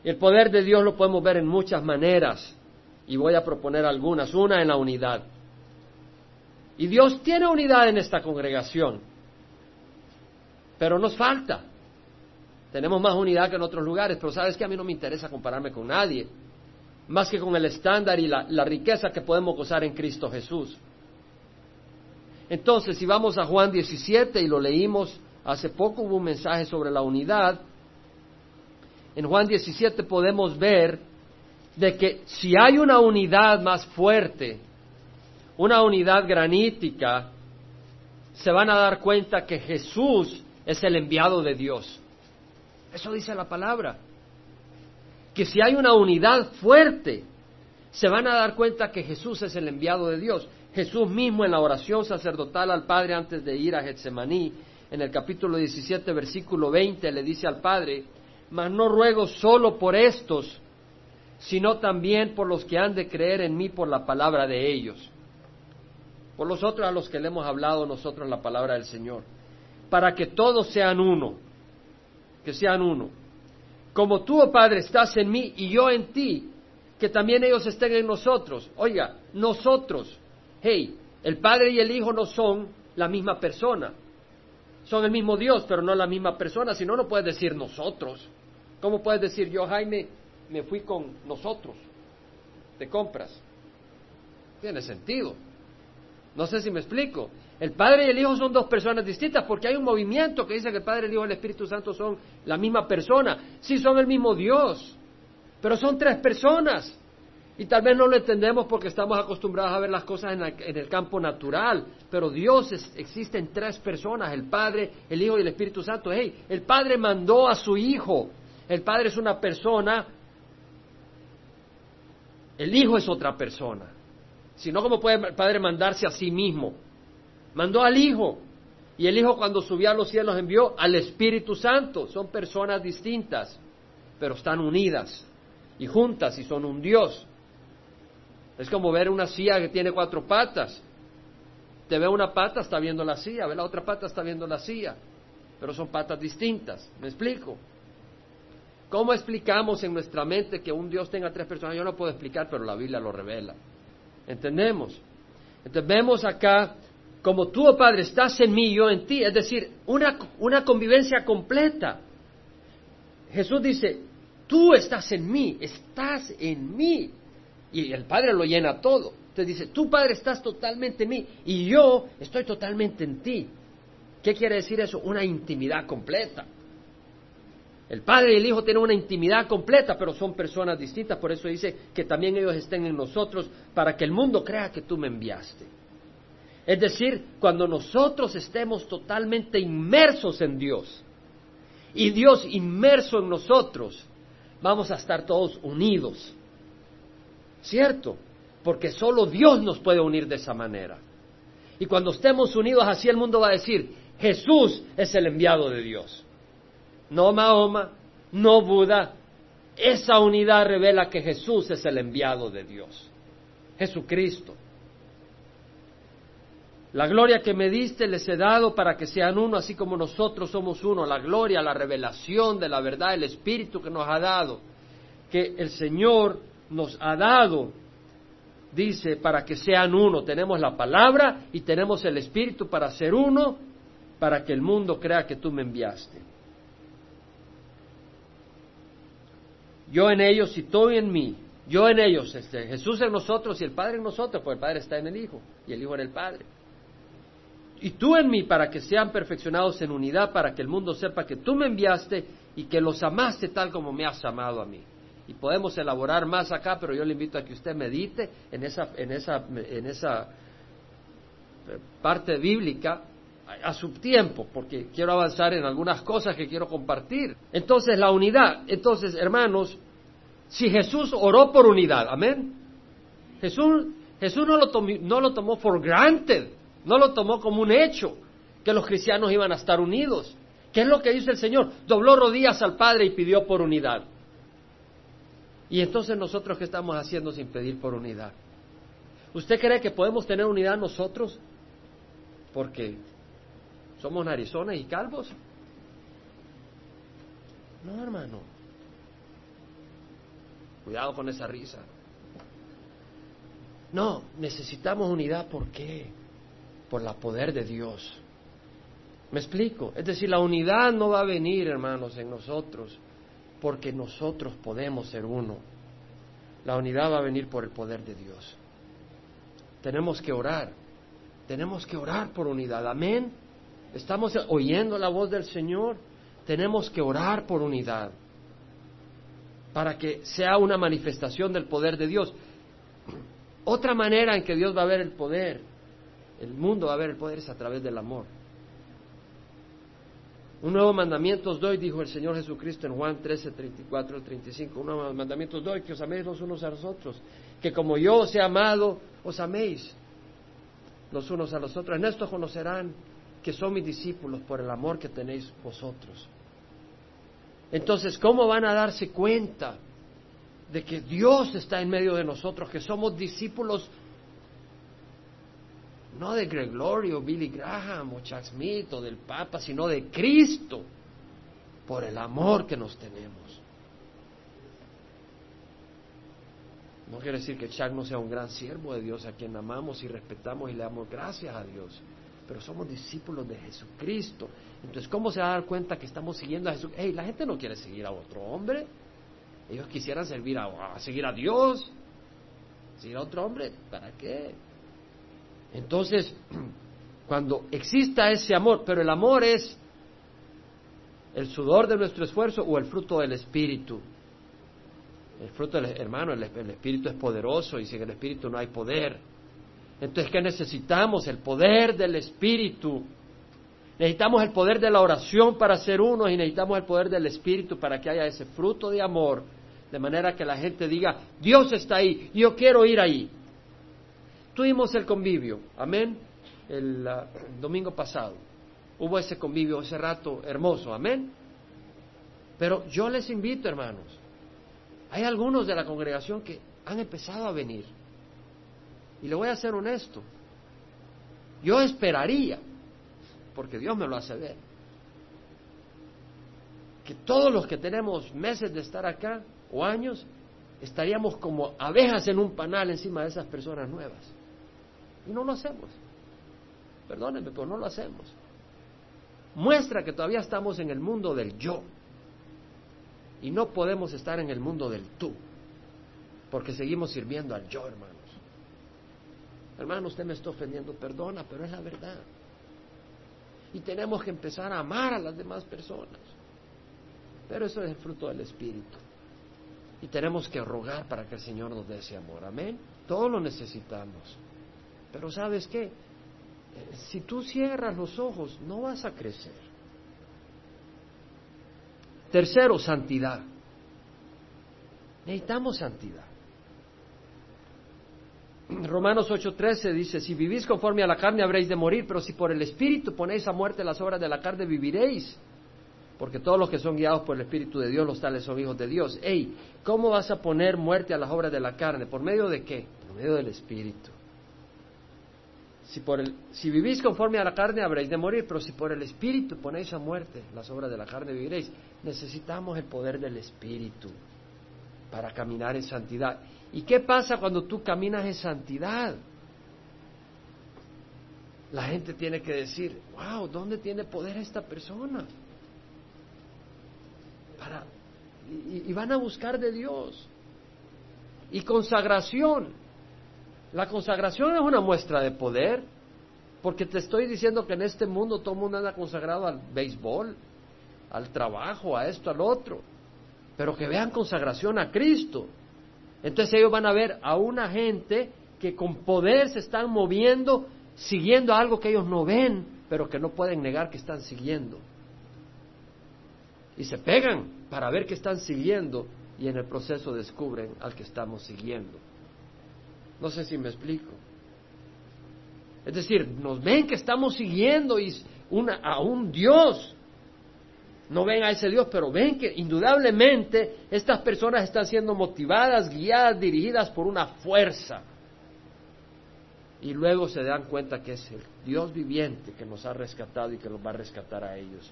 El poder de Dios lo podemos ver en muchas maneras y voy a proponer algunas. Una en la unidad. Y Dios tiene unidad en esta congregación, pero nos falta. Tenemos más unidad que en otros lugares, pero sabes que a mí no me interesa compararme con nadie, más que con el estándar y la, la riqueza que podemos gozar en Cristo Jesús. Entonces, si vamos a Juan 17 y lo leímos hace poco, hubo un mensaje sobre la unidad. En Juan 17 podemos ver de que si hay una unidad más fuerte una unidad granítica, se van a dar cuenta que Jesús es el enviado de Dios. Eso dice la palabra. Que si hay una unidad fuerte, se van a dar cuenta que Jesús es el enviado de Dios. Jesús mismo en la oración sacerdotal al Padre antes de ir a Getsemaní, en el capítulo 17, versículo 20, le dice al Padre, mas no ruego solo por estos, sino también por los que han de creer en mí por la palabra de ellos por los otros a los que le hemos hablado nosotros la palabra del Señor, para que todos sean uno, que sean uno. Como tú, oh Padre, estás en mí y yo en ti, que también ellos estén en nosotros. Oiga, nosotros, hey, el Padre y el Hijo no son la misma persona. Son el mismo Dios, pero no la misma persona. Si no, no puedes decir nosotros. ¿Cómo puedes decir yo, Jaime, me fui con nosotros de compras? Tiene sentido. No sé si me explico. El Padre y el Hijo son dos personas distintas porque hay un movimiento que dice que el Padre, el Hijo y el Espíritu Santo son la misma persona. Sí, son el mismo Dios, pero son tres personas. Y tal vez no lo entendemos porque estamos acostumbrados a ver las cosas en, el campo natural, pero Dios existe en tres personas, el Padre, el Hijo y el Espíritu Santo. Hey, el Padre mandó a su Hijo. El Padre es una persona, el Hijo es otra persona sino como puede el Padre mandarse a sí mismo. Mandó al Hijo. Y el Hijo cuando subió a los cielos envió al Espíritu Santo. Son personas distintas, pero están unidas. y juntas y son un Dios. Es como ver una silla que tiene cuatro patas. Te ve una pata, está viendo la silla, ve la otra pata, está viendo la silla, pero son patas distintas. ¿Me explico? ¿Cómo explicamos en nuestra mente que un Dios tenga tres personas? Yo no puedo explicar, pero la Biblia lo revela. ¿Entendemos? Entonces vemos acá, como tú, oh Padre, estás en mí, yo en ti, es decir, una, una convivencia completa. Jesús dice, tú estás en mí, estás en mí. Y el Padre lo llena todo. Entonces dice, tú Padre estás totalmente en mí y yo estoy totalmente en ti. ¿Qué quiere decir eso? Una intimidad completa. El Padre y el Hijo tienen una intimidad completa, pero son personas distintas. Por eso dice que también ellos estén en nosotros para que el mundo crea que tú me enviaste. Es decir, cuando nosotros estemos totalmente inmersos en Dios y Dios inmerso en nosotros, vamos a estar todos unidos. ¿Cierto? Porque solo Dios nos puede unir de esa manera. Y cuando estemos unidos así el mundo va a decir, Jesús es el enviado de Dios no Mahoma, no Buda. Esa unidad revela que Jesús es el enviado de Dios, Jesucristo. La gloria que me diste les he dado para que sean uno, así como nosotros somos uno. La gloria, la revelación de la verdad, el Espíritu que nos ha dado, que el Señor nos ha dado, dice, para que sean uno. Tenemos la palabra y tenemos el Espíritu para ser uno, para que el mundo crea que tú me enviaste. Yo en ellos y tú en mí, yo en ellos, este, Jesús en nosotros y el Padre en nosotros, pues el Padre está en el Hijo y el Hijo en el Padre. Y tú en mí para que sean perfeccionados en unidad, para que el mundo sepa que tú me enviaste y que los amaste tal como me has amado a mí. Y podemos elaborar más acá, pero yo le invito a que usted medite en esa, en esa, en esa eh, parte bíblica a su tiempo, porque quiero avanzar en algunas cosas que quiero compartir. Entonces, la unidad. Entonces, hermanos, si Jesús oró por unidad, amén. Jesús, Jesús no, lo tomó, no lo tomó for granted, no lo tomó como un hecho que los cristianos iban a estar unidos. ¿Qué es lo que dice el Señor? Dobló rodillas al Padre y pidió por unidad. Y entonces nosotros qué estamos haciendo sin pedir por unidad? ¿Usted cree que podemos tener unidad nosotros? Porque ¿Somos narizones y calvos? No, hermano. Cuidado con esa risa. No, necesitamos unidad. ¿Por qué? Por el poder de Dios. ¿Me explico? Es decir, la unidad no va a venir, hermanos, en nosotros, porque nosotros podemos ser uno. La unidad va a venir por el poder de Dios. Tenemos que orar. Tenemos que orar por unidad. Amén. Estamos oyendo la voz del Señor. Tenemos que orar por unidad para que sea una manifestación del poder de Dios. Otra manera en que Dios va a ver el poder, el mundo va a ver el poder es a través del amor. Un nuevo mandamiento os doy, dijo el Señor Jesucristo en Juan 13, 34 al 35. Un nuevo mandamiento os doy, que os améis los unos a los otros. Que como yo os he amado, os améis los unos a los otros. En esto conocerán que son mis discípulos por el amor que tenéis vosotros. Entonces, ¿cómo van a darse cuenta de que Dios está en medio de nosotros, que somos discípulos no de Gregorio, Billy Graham o Chuck Smith o del Papa, sino de Cristo, por el amor que nos tenemos? No quiere decir que Chuck no sea un gran siervo de Dios a quien amamos y respetamos y le damos gracias a Dios pero somos discípulos de Jesucristo. Entonces, ¿cómo se va a dar cuenta que estamos siguiendo a Jesús? Hey, la gente no quiere seguir a otro hombre. Ellos quisieran servir a, seguir a Dios. Seguir a otro hombre, ¿para qué? Entonces, cuando exista ese amor, pero el amor es el sudor de nuestro esfuerzo o el fruto del Espíritu. El fruto del hermano, el Espíritu es poderoso y sin el Espíritu no hay poder. Entonces, ¿qué necesitamos? El poder del Espíritu. Necesitamos el poder de la oración para ser uno y necesitamos el poder del Espíritu para que haya ese fruto de amor, de manera que la gente diga, Dios está ahí, yo quiero ir ahí. Tuvimos el convivio, amén, el, ah, domingo pasado. Hubo ese convivio, ese rato hermoso, amén. Pero yo les invito, hermanos, Hay algunos de la congregación que han empezado a venir. Y le voy a ser honesto. Yo esperaría, porque Dios me lo hace ver, que todos los que tenemos meses de estar acá o años, estaríamos como abejas en un panal encima de esas personas nuevas. Y no lo hacemos. Perdónenme, pero no lo hacemos. Muestra que todavía estamos en el mundo del yo. Y no podemos estar en el mundo del tú. Porque seguimos sirviendo al yo, hermanos. Hermano, usted me está ofendiendo, perdona, pero es la verdad. Y tenemos que empezar a amar a las demás personas. Pero eso es el fruto del Espíritu. Y tenemos que rogar para que el Señor nos dé ese amor. Amén. Todos lo necesitamos. Pero ¿sabes qué? si tú cierras los ojos, no vas a crecer. Tercero, santidad. Necesitamos santidad. Romanos 8:13 dice, si vivís conforme a la carne habréis de morir, pero si por el Espíritu ponéis a muerte las obras de la carne, viviréis. Porque todos los que son guiados por el Espíritu de Dios, los tales son hijos de Dios. Ey, ¿cómo vas a poner muerte a las obras de la carne? ¿Por medio de qué? Por medio del Espíritu. Si, por el, si vivís conforme a la carne habréis de morir, pero si por el Espíritu ponéis a muerte las obras de la carne viviréis. Necesitamos el poder del Espíritu para caminar en santidad. ¿Y qué pasa cuando tú caminas en santidad? La gente tiene que decir, wow, ¿dónde tiene poder esta persona? Para, y van a buscar de Dios. Y consagración. La consagración es una muestra de poder, porque te estoy diciendo que en este mundo todo el mundo anda consagrado al béisbol, al trabajo, a esto, al otro, pero que vean consagración a Cristo. Entonces ellos van a ver a una gente que con poder se están moviendo, siguiendo algo que ellos no ven, pero que no pueden negar que están siguiendo. Y se pegan para ver que están siguiendo y en el proceso descubren al que estamos siguiendo. No sé si me explico. Es decir, nos ven que estamos siguiendo a un Dios. No ven a ese Dios, pero ven que indudablemente estas personas están siendo motivadas, guiadas, dirigidas por una fuerza. Y luego se dan cuenta que es el Dios viviente que nos ha rescatado y que nos va a rescatar a ellos.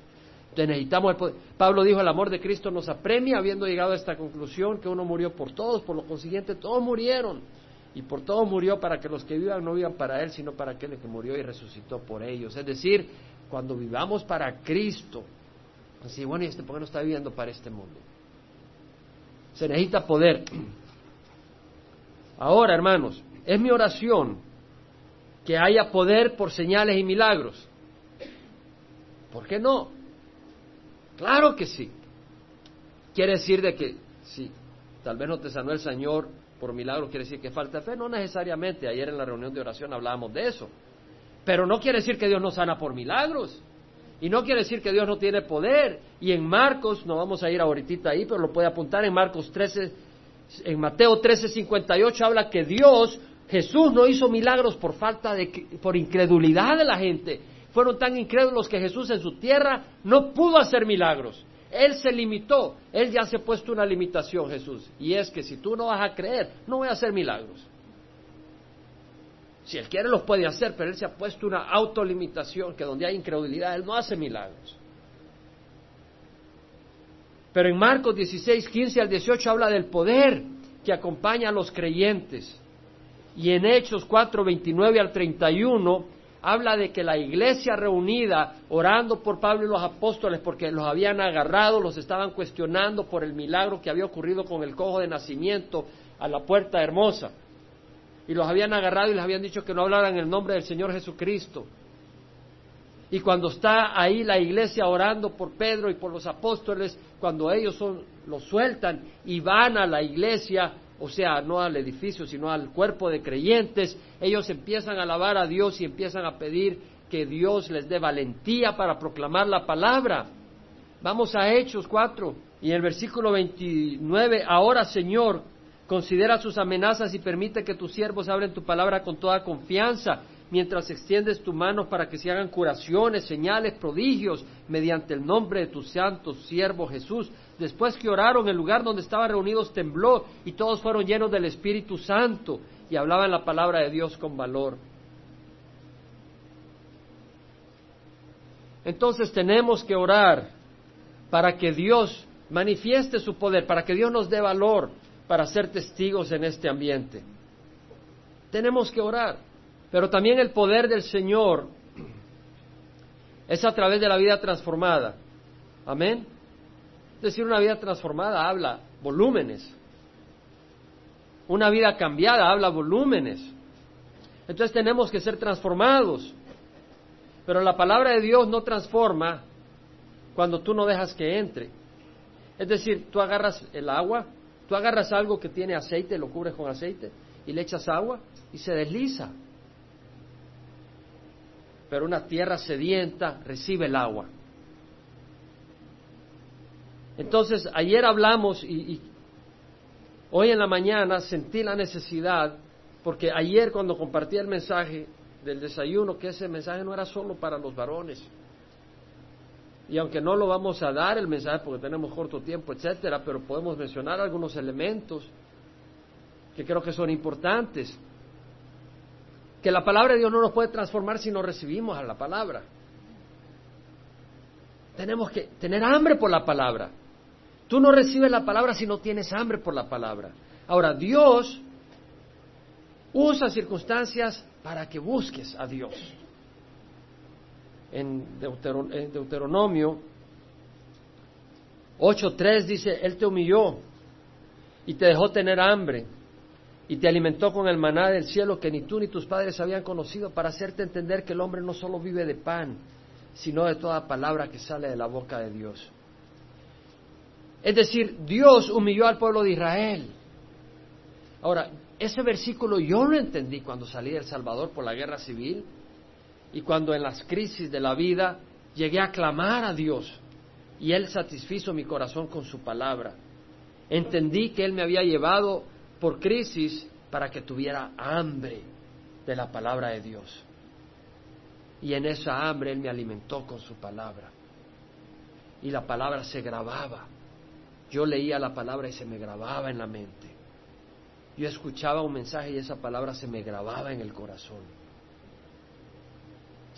Entonces necesitamos el poder. Pablo dijo, el amor de Cristo nos apremia, habiendo llegado a esta conclusión, que uno murió por todos, por lo consiguiente todos murieron y por todo murió para que los que vivan no vivan para Él, sino para aquel que murió y resucitó por ellos. Es decir, cuando vivamos para Cristo, así, bueno, ¿y este por qué no está viviendo para este mundo? Se necesita poder. Ahora, hermanos, es mi oración que haya poder por señales y milagros. ¿Por qué no? Claro que sí. Quiere decir de que, sí, tal vez no te sanó el Señor por milagro quiere decir que falta fe, no necesariamente. Ayer en la reunión de oración hablábamos de eso. Pero no quiere decir que Dios no sana por milagros. Y no quiere decir que Dios no tiene poder. Y en Marcos, no vamos a ir ahorita ahí, pero lo puede apuntar en Marcos 13, en Mateo 13, 58 habla que Dios, Jesús no hizo milagros por falta de, por incredulidad de la gente. Fueron tan incrédulos que Jesús en su tierra no pudo hacer milagros. Él se limitó, Él ya se ha puesto una limitación, Jesús, y es que si tú no vas a creer, no voy a hacer milagros. Si Él quiere los puede hacer, pero Él se ha puesto una autolimitación que donde hay incredulidad, Él no hace milagros. Pero en Marcos 16, 15 al 18 habla del poder que acompaña a los creyentes. Y en Hechos 4, 29 al 31 habla de que la iglesia reunida orando por Pablo y los apóstoles porque los habían agarrado, los estaban cuestionando por el milagro que había ocurrido con el cojo de nacimiento a la puerta hermosa. Y los habían agarrado y les habían dicho que no hablaran el nombre del Señor Jesucristo. Y cuando está ahí la iglesia orando por Pedro y por los apóstoles, cuando ellos son, los sueltan y van a la iglesia, o sea, no al edificio, sino al cuerpo de creyentes, ellos empiezan a alabar a Dios y empiezan a pedir que Dios les dé valentía para proclamar la palabra. Vamos a Hechos 4 y el versículo 29, ahora Señor, considera sus amenazas y permite que tus siervos hablen tu palabra con toda confianza, mientras extiendes tu mano para que se hagan curaciones, señales, prodigios, mediante el nombre de tu santo siervo Jesús. Después que oraron, el lugar donde estaban reunidos tembló y todos fueron llenos del Espíritu Santo y hablaban la palabra de Dios con valor. Entonces tenemos que orar para que Dios manifieste su poder, para que Dios nos dé valor para ser testigos en este ambiente. Tenemos que orar, pero también el poder del Señor es a través de la vida transformada. Amén. Es decir, una vida transformada habla volúmenes. Una vida cambiada habla volúmenes. Entonces tenemos que ser transformados. Pero la palabra de Dios no transforma cuando tú no dejas que entre. Es decir, tú agarras el agua, tú agarras algo que tiene aceite, lo cubres con aceite y le echas agua y se desliza. Pero una tierra sedienta recibe el agua. Entonces, ayer hablamos y, y hoy en la mañana sentí la necesidad, porque ayer cuando compartí el mensaje, del desayuno, que ese mensaje no era solo para los varones. Y aunque no lo vamos a dar el mensaje porque tenemos corto tiempo, etcétera, pero podemos mencionar algunos elementos que creo que son importantes. Que la palabra de Dios no nos puede transformar si no recibimos a la palabra. Tenemos que tener hambre por la palabra. Tú no recibes la palabra si no tienes hambre por la palabra. Ahora, Dios usa circunstancias para que busques a Dios. En, Deuteronomio 8.3 dice, Él te humilló y te dejó tener hambre y te alimentó con el maná del cielo que ni tú ni tus padres habían conocido para hacerte entender que el hombre no solo vive de pan, sino de toda palabra que sale de la boca de Dios. Es decir, Dios humilló al pueblo de Israel. Ahora, ese versículo yo lo entendí cuando salí de El Salvador por la guerra civil y cuando en las crisis de la vida llegué a clamar a Dios y Él satisfizo mi corazón con su palabra. Entendí que Él me había llevado por crisis para que tuviera hambre de la palabra de Dios. Y en esa hambre Él me alimentó con su palabra. Y la palabra se grababa. Yo leía la palabra y se me grababa en la mente yo escuchaba un mensaje y esa palabra se me grababa en el corazón.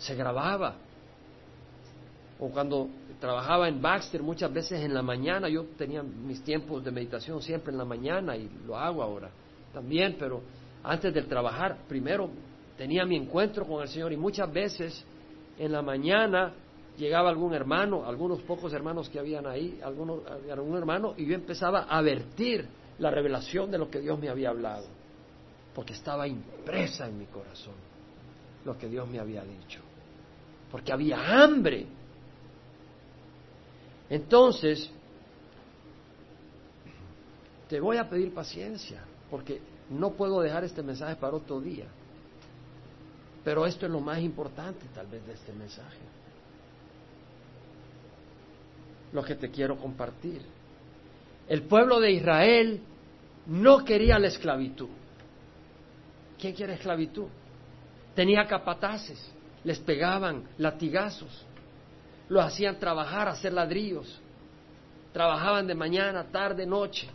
Se grababa. O cuando trabajaba en Baxter, muchas veces en la mañana, yo tenía mis tiempos de meditación siempre en la mañana y lo hago ahora también, pero antes de trabajar, primero tenía mi encuentro con el Señor y muchas veces en la mañana llegaba algún hermano, algunos pocos hermanos que habían ahí, algunos, algún hermano, y yo empezaba a vertir la revelación de lo que Dios me había hablado, porque estaba impresa en mi corazón lo que Dios me había dicho, porque había hambre. Entonces, te voy a pedir paciencia, porque no puedo dejar este mensaje para otro día. Pero esto es lo más importante tal vez de este mensaje. Lo que te quiero compartir. El pueblo de Israel no quería la esclavitud. ¿Quién quiere esclavitud? Tenía capataces, les pegaban latigazos, los hacían trabajar, hacer ladrillos, trabajaban de mañana, tarde, noche.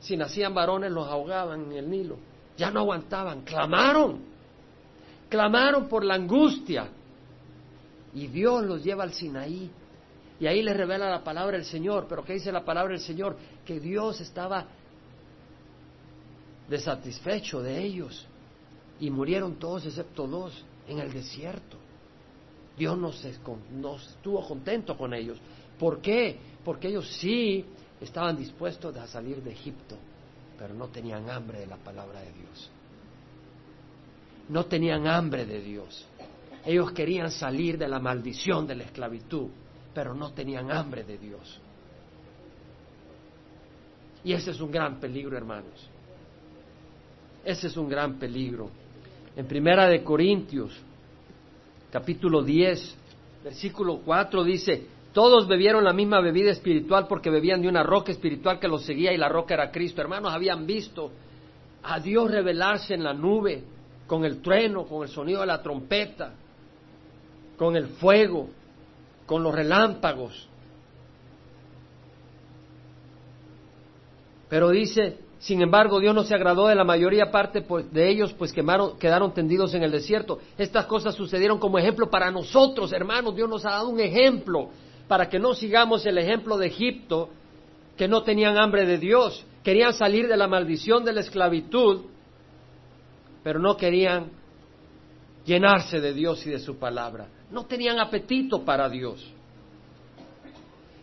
Si nacían varones los ahogaban en el Nilo. Ya no aguantaban, clamaron, clamaron por la angustia. Y Dios los lleva al Sinaí. Y ahí les revela la palabra del Señor. Pero ¿qué dice la palabra del Señor? Que Dios estaba desatisfecho de ellos y murieron todos excepto dos en el desierto. Dios no, estuvo contento con ellos. ¿Por qué? Porque ellos sí estaban dispuestos a salir de Egipto, pero no tenían hambre de la palabra de Dios. No tenían hambre de Dios. Ellos querían salir de la maldición de la esclavitud, pero no tenían hambre de Dios. Y ese es un gran peligro, hermanos. Ese es un gran peligro. En Primera de Corintios, capítulo 10, versículo 4 dice, todos bebieron la misma bebida espiritual porque bebían de una roca espiritual que los seguía y la roca era Cristo. Hermanos, habían visto a Dios revelarse en la nube, con el trueno, con el sonido de la trompeta, con el fuego, con los relámpagos. Pero dice, sin embargo, Dios no se agradó de la mayoría parte pues, de ellos, pues quedaron tendidos en el desierto. Estas cosas sucedieron como ejemplo para nosotros, hermanos. Dios nos ha dado un ejemplo para que no sigamos el ejemplo de Egipto, que no tenían hambre de Dios, querían salir de la maldición de la esclavitud, pero no querían llenarse de Dios y de su palabra. No tenían apetito para Dios.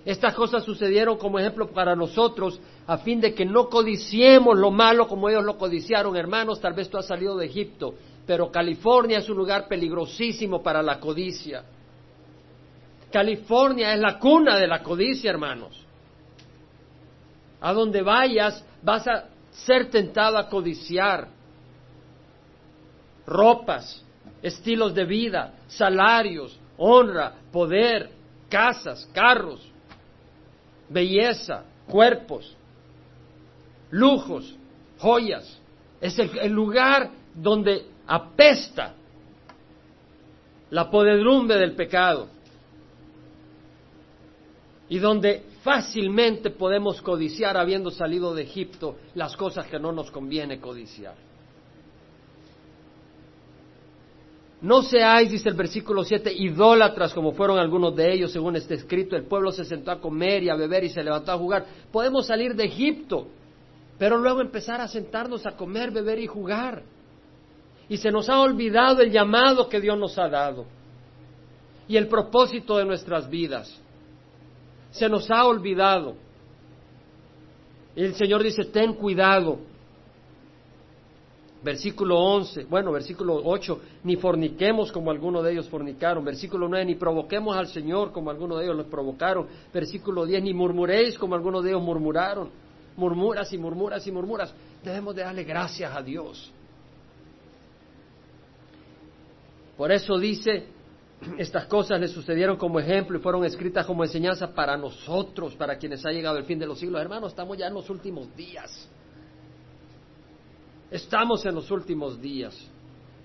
Estas cosas sucedieron como ejemplo para nosotros a fin de que no codiciemos lo malo como ellos lo codiciaron. Hermanos, tal vez tú has salido de Egipto, pero California es un lugar peligrosísimo para la codicia. California es la cuna de la codicia, hermanos. A donde vayas vas a ser tentado a codiciar ropas, estilos de vida, salarios, honra, poder, casas, carros, belleza, cuerpos, lujos, joyas. Es el, lugar donde apesta la podedumbre del pecado y donde fácilmente podemos codiciar, habiendo salido de Egipto, las cosas que no nos conviene codiciar. No seáis, dice el versículo 7, idólatras como fueron algunos de ellos, según está escrito. El pueblo se sentó a comer y a beber y se levantó a jugar. Podemos salir de Egipto, pero luego empezar a sentarnos a comer, beber y jugar. Y se nos ha olvidado el llamado que Dios nos ha dado y el propósito de nuestras vidas. Se nos ha olvidado. Y el Señor dice, ten cuidado, Versículo 11, bueno, versículo 8, ni forniquemos como algunos de ellos fornicaron. Versículo 9, ni provoquemos al Señor como algunos de ellos los provocaron. Versículo 10, ni murmuréis como algunos de ellos murmuraron. Murmuras y murmuras y murmuras. Debemos de darle gracias a Dios. Por eso dice, estas cosas le sucedieron como ejemplo y fueron escritas como enseñanza para nosotros, para quienes ha llegado el fin de los siglos. Hermanos, estamos ya en los últimos días. Estamos en los últimos días.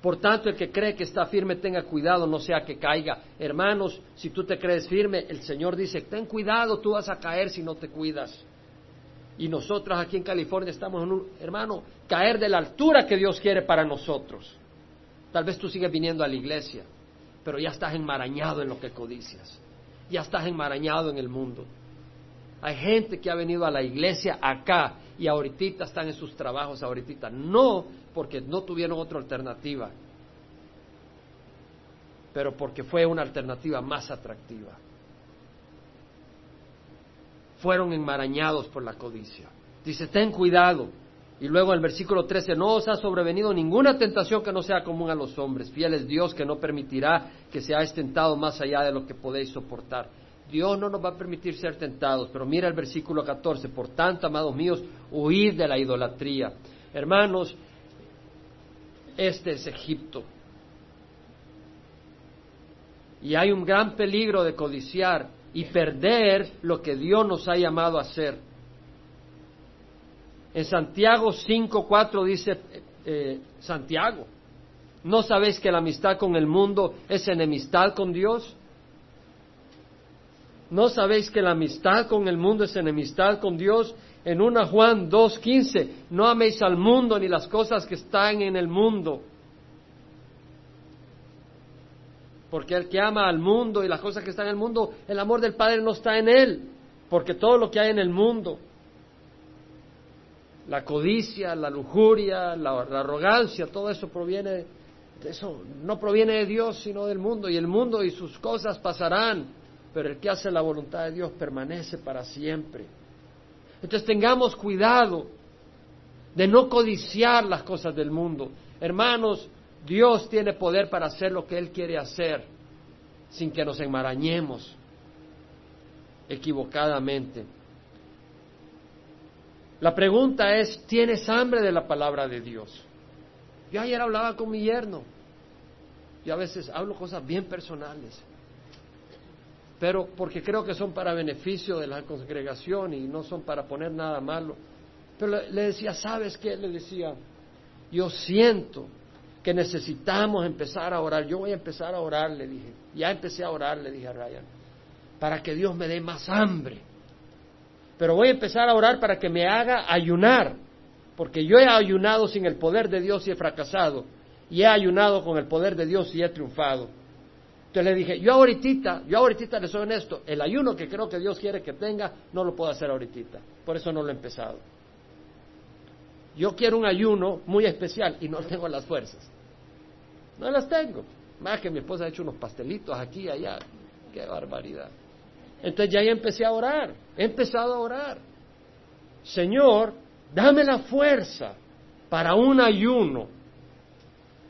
Por tanto, el que cree que está firme, tenga cuidado, no sea que caiga. Hermanos, si tú te crees firme, el Señor dice, ten cuidado, tú vas a caer si no te cuidas. Y nosotros aquí en California estamos en un, hermano, caer de la altura que Dios quiere para nosotros. Tal vez tú sigues viniendo a la iglesia, pero ya estás enmarañado en lo que codicias. Ya estás enmarañado en el mundo. Hay gente que ha venido a la iglesia acá y ahorita están en sus trabajos, ahorita. No porque no tuvieron otra alternativa, pero porque fue una alternativa más atractiva. Fueron enmarañados por la codicia. Dice, ten cuidado. Y luego en el versículo 13, no os ha sobrevenido ninguna tentación que no sea común a los hombres. Fiel es Dios que no permitirá que seáis tentado más allá de lo que podéis soportar. Dios no nos va a permitir ser tentados, pero mira el versículo 14, por tanto, amados míos, huid de la idolatría. Hermanos, este es Egipto. Y hay un gran peligro de codiciar y perder lo que Dios nos ha llamado a hacer. En Santiago 5.4 dice eh, Santiago, ¿no sabéis que la amistad con el mundo es enemistad con Dios? ¿No sabéis que la amistad con el mundo es enemistad con Dios? En una Juan 2.15, no améis al mundo ni las cosas que están en el mundo. Porque el que ama al mundo y las cosas que están en el mundo, el amor del Padre no está en él. Porque todo lo que hay en el mundo, la codicia, la lujuria, la, arrogancia, todo eso proviene eso, no proviene de Dios, sino del mundo. Y el mundo y sus cosas pasarán pero el que hace la voluntad de Dios permanece para siempre. Entonces tengamos cuidado de no codiciar las cosas del mundo. Hermanos, Dios tiene poder para hacer lo que Él quiere hacer sin que nos enmarañemos equivocadamente. La pregunta es, ¿tienes hambre de la palabra de Dios? Yo ayer hablaba con mi yerno. Yo a veces hablo cosas bien personales pero porque creo que son para beneficio de la congregación y no son para poner nada malo. Pero le, decía, ¿sabes qué? Le decía, yo siento que necesitamos empezar a orar. Yo voy a empezar a orar, le dije. Ya empecé a orar, le dije a Ryan, para que Dios me dé más hambre. pero voy a empezar a orar para que me haga ayunar, porque yo he ayunado sin el poder de Dios y he fracasado, y he ayunado con el poder de Dios y he triunfado. Entonces le dije, yo ahorita, yo ahorita le soy honesto, el ayuno que creo que Dios quiere que tenga, no lo puedo hacer ahorita, por eso no lo he empezado. Yo quiero un ayuno muy especial y no tengo las fuerzas. No las tengo. Más que mi esposa ha hecho unos pastelitos aquí y allá. Qué barbaridad. Entonces ya empecé a orar. He empezado a orar. Señor, dame la fuerza para un ayuno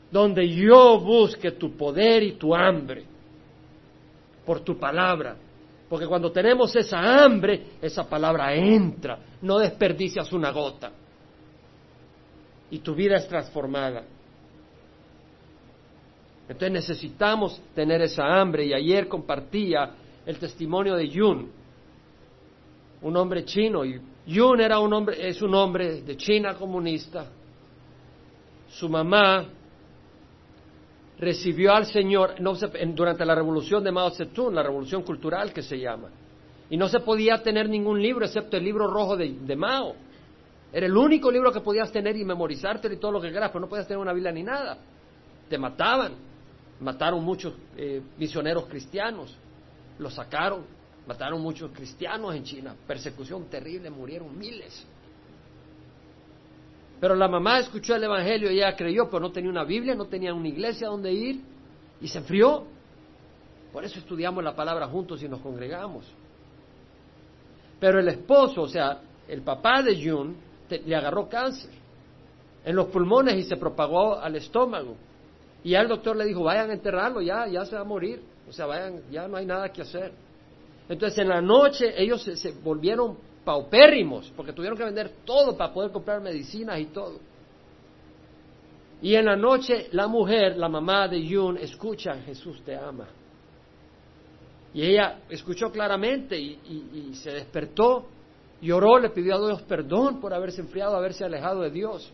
donde yo busque tu poder y tu hambre por tu palabra. Porque cuando tenemos esa hambre, esa palabra entra, no desperdicias una gota. Y tu vida es transformada. Entonces necesitamos tener esa hambre y ayer compartía el testimonio de Yun, un hombre chino. Y Yun era un hombre, es un hombre de China comunista. Su mamá recibió al Señor durante la revolución de Mao Zedong, la revolución cultural que se llama. Y no se podía tener ningún libro excepto el libro rojo de, Mao. Era el único libro que podías tener y memorizarte y todo lo que quieras, pero no podías tener una Biblia ni nada. Te mataban. Mataron muchos eh, misioneros cristianos, los sacaron, mataron muchos cristianos en China, persecución terrible, murieron miles. Pero la mamá escuchó el Evangelio y ella creyó, pero no tenía una Biblia, no tenía una iglesia donde ir y se enfrió. Por eso estudiamos la palabra juntos y nos congregamos. Pero el esposo, o sea, el papá de June, le agarró cáncer en los pulmones y se propagó al estómago. Y ya el doctor le dijo, vayan a enterrarlo, ya, ya se va a morir. O sea, vayan, ya no hay nada que hacer. Entonces en la noche ellos se, volvieron paupérrimos, porque tuvieron que vender todo para poder comprar medicinas y todo. Y en la noche la mujer, la mamá de Yun, escucha, Jesús te ama. Y ella escuchó claramente y, se despertó, lloró, le pidió a Dios perdón por haberse enfriado, haberse alejado de Dios.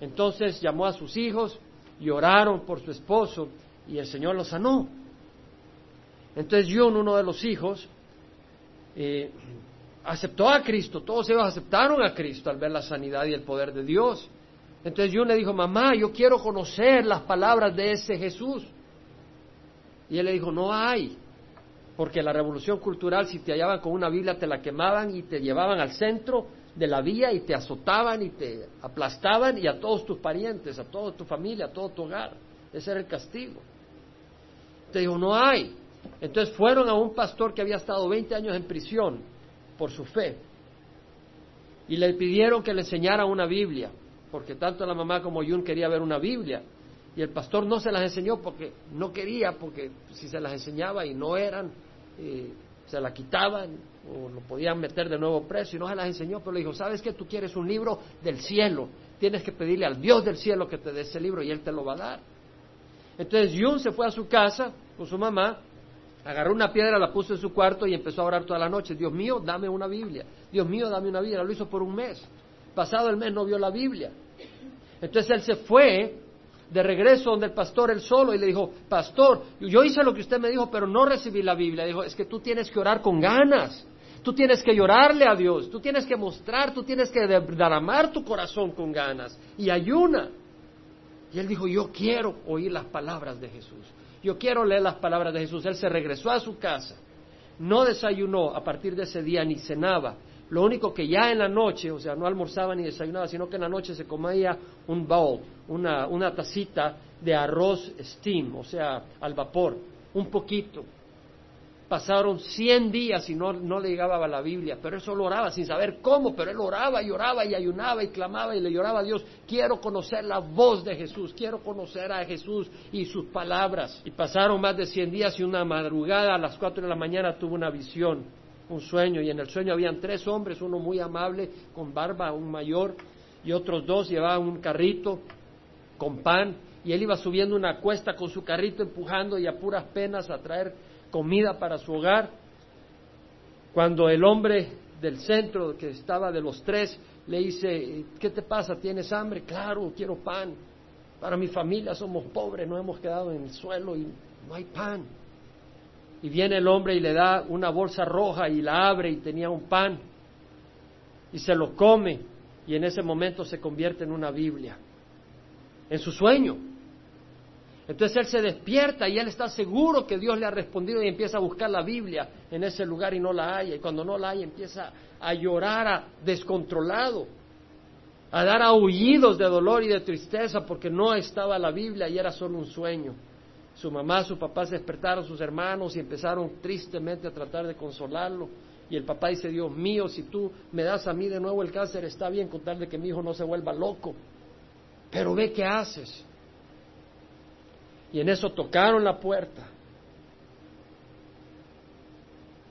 Entonces llamó a sus hijos lloraron por su esposo y el Señor lo sanó. Entonces John, uno de los hijos, eh, aceptó a Cristo, todos ellos aceptaron a Cristo al ver la sanidad y el poder de Dios. Entonces John le dijo, mamá, yo quiero conocer las palabras de ese Jesús. Y él le dijo, no hay, porque la revolución cultural, si te hallaban con una Biblia, te la quemaban y te llevaban al centro de la vía y te azotaban y te aplastaban y a todos tus parientes, a toda tu familia, a todo tu hogar. Ese era el castigo. Te dijo, no hay. Entonces fueron a un pastor que había estado 20 años en prisión por su fe y le pidieron que le enseñara una Biblia, porque tanto la mamá como Yun quería ver una Biblia. Y el pastor no se las enseñó porque no quería, porque si se las enseñaba y no eran, eh, se la quitaban o lo podían meter de nuevo preso y no se las enseñó, pero le dijo, ¿sabes que Tú quieres un libro del cielo, tienes que pedirle al Dios del cielo que te dé ese libro y Él te lo va a dar. Entonces Jun se fue a su casa con su mamá, agarró una piedra, la puso en su cuarto y empezó a orar toda la noche, Dios mío, dame una Biblia, Dios mío, dame una Biblia, lo hizo por un mes. Pasado el mes no vio la Biblia. Entonces él se fue de regreso donde el pastor él solo y le dijo, pastor, yo hice lo que usted me dijo, pero no recibí la Biblia. Dijo, es que tú tienes que orar con ganas, tú tienes que llorarle a Dios, tú tienes que mostrar, tú tienes que derramar tu corazón con ganas y ayuna. Y él dijo, yo quiero oír las palabras de Jesús, yo quiero leer las palabras de Jesús. Él se regresó a su casa, no desayunó a partir de ese día ni cenaba, lo único que ya en la noche, o sea, no almorzaba ni desayunaba, sino que en la noche se comía un bowl, una, una tacita de arroz steam, o sea, al vapor, un poquito. Pasaron 100 días y no, no le llegaba a la Biblia, pero él solo oraba sin saber cómo, pero él oraba y oraba y ayunaba y clamaba y le lloraba a Dios, quiero conocer la voz de Jesús, quiero conocer a Jesús y sus palabras. Y pasaron más de 100 días y una madrugada a las 4 de la mañana tuvo una visión un sueño y en el sueño habían tres hombres, uno muy amable con barba, un mayor, y otros dos llevaban un carrito con pan y él iba subiendo una cuesta con su carrito empujando y a puras penas a traer comida para su hogar. Cuando el hombre del centro que estaba de los tres le dice, ¿qué te pasa? ¿Tienes hambre? Claro, quiero pan. Para mi familia somos pobres, no hemos quedado en el suelo y no hay pan. Y viene el hombre y le da una bolsa roja y la abre y tenía un pan. y se lo come y en ese momento se convierte en una Biblia, en su sueño. Entonces él se despierta y él está seguro que Dios le ha respondido y empieza a buscar la Biblia en ese lugar y no la haya. Y cuando no la haya empieza a llorar a, descontrolado, a dar aullidos de dolor y de tristeza porque no estaba la Biblia y era solo un sueño. Su mamá, su papá se despertaron, sus hermanos, y empezaron tristemente a tratar de consolarlo. Y el papá dice, Dios mío, si tú me das a mí de nuevo el cáncer, está bien con tal de que mi hijo no se vuelva loco. Pero ve qué haces. Y en eso tocaron la puerta.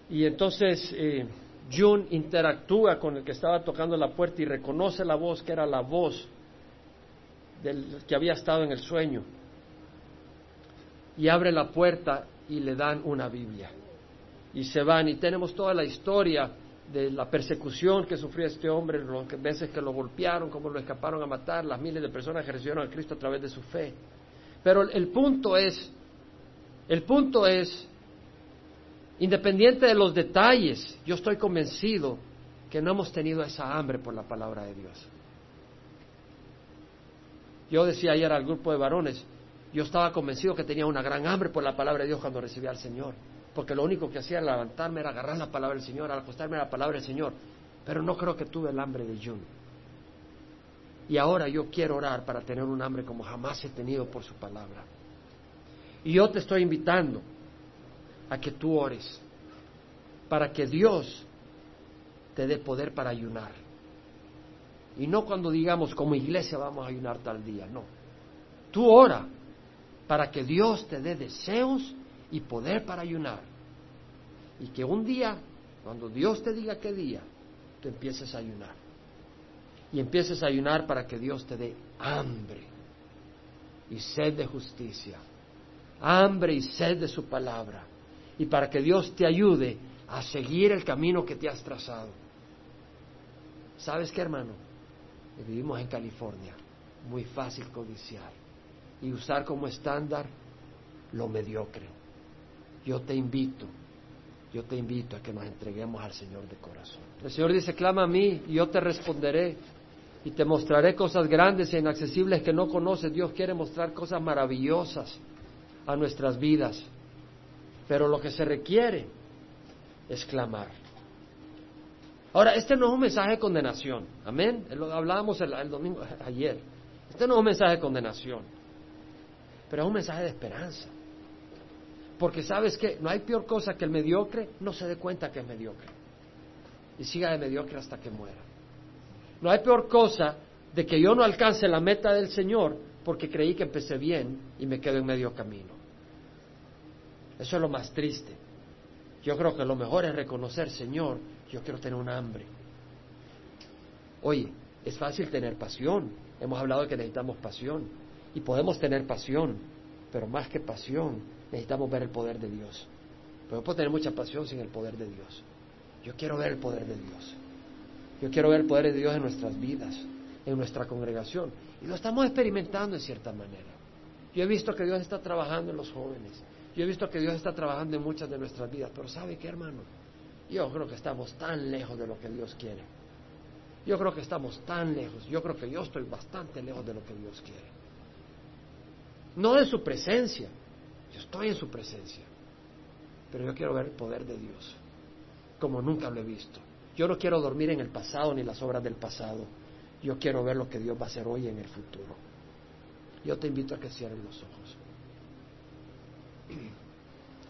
Y entonces eh, Jun interactúa con el que estaba tocando la puerta y reconoce la voz que era la voz del que había estado en el sueño. Y abre la puerta y le dan una Biblia. Y se van y tenemos toda la historia de la persecución que sufrió este hombre, las veces que lo golpearon, cómo lo escaparon a matar, las miles de personas que recibieron a Cristo a través de su fe. Pero el punto es, el punto es, independiente de los detalles, yo estoy convencido que no hemos tenido esa hambre por la palabra de Dios. Yo decía ayer al grupo de varones, yo estaba convencido que tenía una gran hambre por la palabra de Dios cuando recibía al Señor, porque lo único que hacía era levantarme, era agarrar la palabra del Señor, acostarme a la palabra del Señor, pero no creo que tuve el hambre de Jun. Y ahora yo quiero orar para tener un hambre como jamás he tenido por su palabra. Y yo te estoy invitando a que tú ores para que Dios te dé poder para ayunar. Y no cuando digamos como iglesia vamos a ayunar tal día, no. Tú ora para que Dios te dé deseos y poder para ayunar. Y que un día, cuando Dios te diga qué día, tú empieces a ayunar y empieces a ayunar para que Dios te dé hambre y sed de justicia, hambre y sed de su palabra, y para que Dios te ayude a seguir el camino que te has trazado. ¿Sabes qué, hermano? Vivimos en California, muy fácil codiciar y usar como estándar lo mediocre. Yo te invito, yo te invito a que nos entreguemos al Señor de corazón. El Señor dice, clama a mí y yo te responderé y te mostraré cosas grandes e inaccesibles que no conoces. Dios quiere mostrar cosas maravillosas a nuestras vidas, pero lo que se requiere es clamar. Ahora, este no es un mensaje de condenación, amén. Lo hablábamos el, domingo, ayer. Este no es un mensaje de condenación, pero es un mensaje de esperanza. Porque sabes que no hay peor cosa que el mediocre no se dé cuenta que es mediocre y siga de mediocre hasta que muera. No hay peor cosa de que yo no alcance la meta del Señor porque creí que empecé bien y me quedo en medio camino. Eso es lo más triste. Yo creo que lo mejor es reconocer, Señor, yo quiero tener un hambre. Oye, es fácil tener pasión. Hemos hablado de que necesitamos pasión. Y podemos tener pasión, pero más que pasión, necesitamos ver el poder de Dios. Podemos tener mucha pasión sin el poder de Dios. Yo quiero ver el poder de Dios. Yo quiero ver el poder de Dios en nuestras vidas, en nuestra congregación. Y lo estamos experimentando en cierta manera. Yo he visto que Dios está trabajando en los jóvenes. Yo he visto que Dios está trabajando en muchas de nuestras vidas. Pero ¿sabe qué, hermano? Yo creo que estamos tan lejos de lo que Dios quiere. Yo creo que estamos tan lejos. Yo creo que yo estoy bastante lejos de lo que Dios quiere. No de su presencia. Yo estoy en su presencia. Pero yo quiero ver el poder de Dios como nunca lo he visto. Yo no quiero dormir en el pasado ni las obras del pasado. Yo quiero ver lo que Dios va a hacer hoy en el futuro. Yo te invito a que cierren los ojos.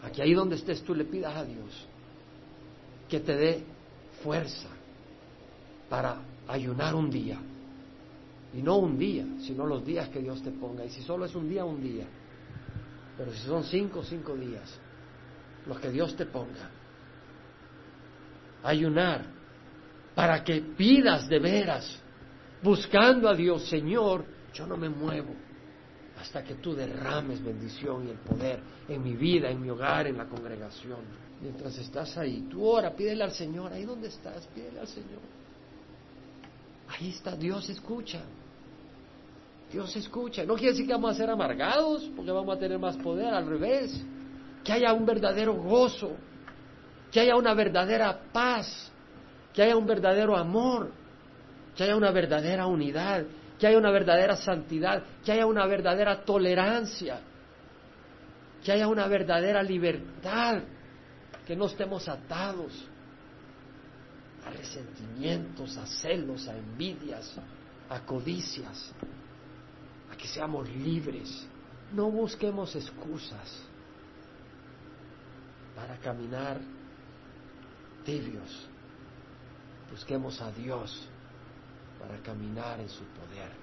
Aquí ahí donde estés tú le pidas a Dios que te dé fuerza para ayunar un día. Y no un día, sino los días que Dios te ponga. Y si solo es un día, un día. Pero si son cinco, cinco días, los que Dios te ponga. Ayunar para que pidas de veras, buscando a Dios, Señor, yo no me muevo hasta que tú derrames bendición y el poder en mi vida, en mi hogar, en la congregación. Mientras estás ahí, tú ora, pídele al Señor, ahí donde estás, pídele al Señor. Ahí está, Dios escucha. Dios escucha. No quiere decir que vamos a ser amargados porque vamos a tener más poder, al revés. Que haya un verdadero gozo, que haya una verdadera paz, que haya un verdadero amor, que haya una verdadera unidad, que haya una verdadera santidad, que haya una verdadera tolerancia, que haya una verdadera libertad, que no estemos atados a resentimientos, a celos, a envidias, a codicias, a que seamos libres. No busquemos excusas para caminar tibios. Busquemos a Dios para caminar en su poder.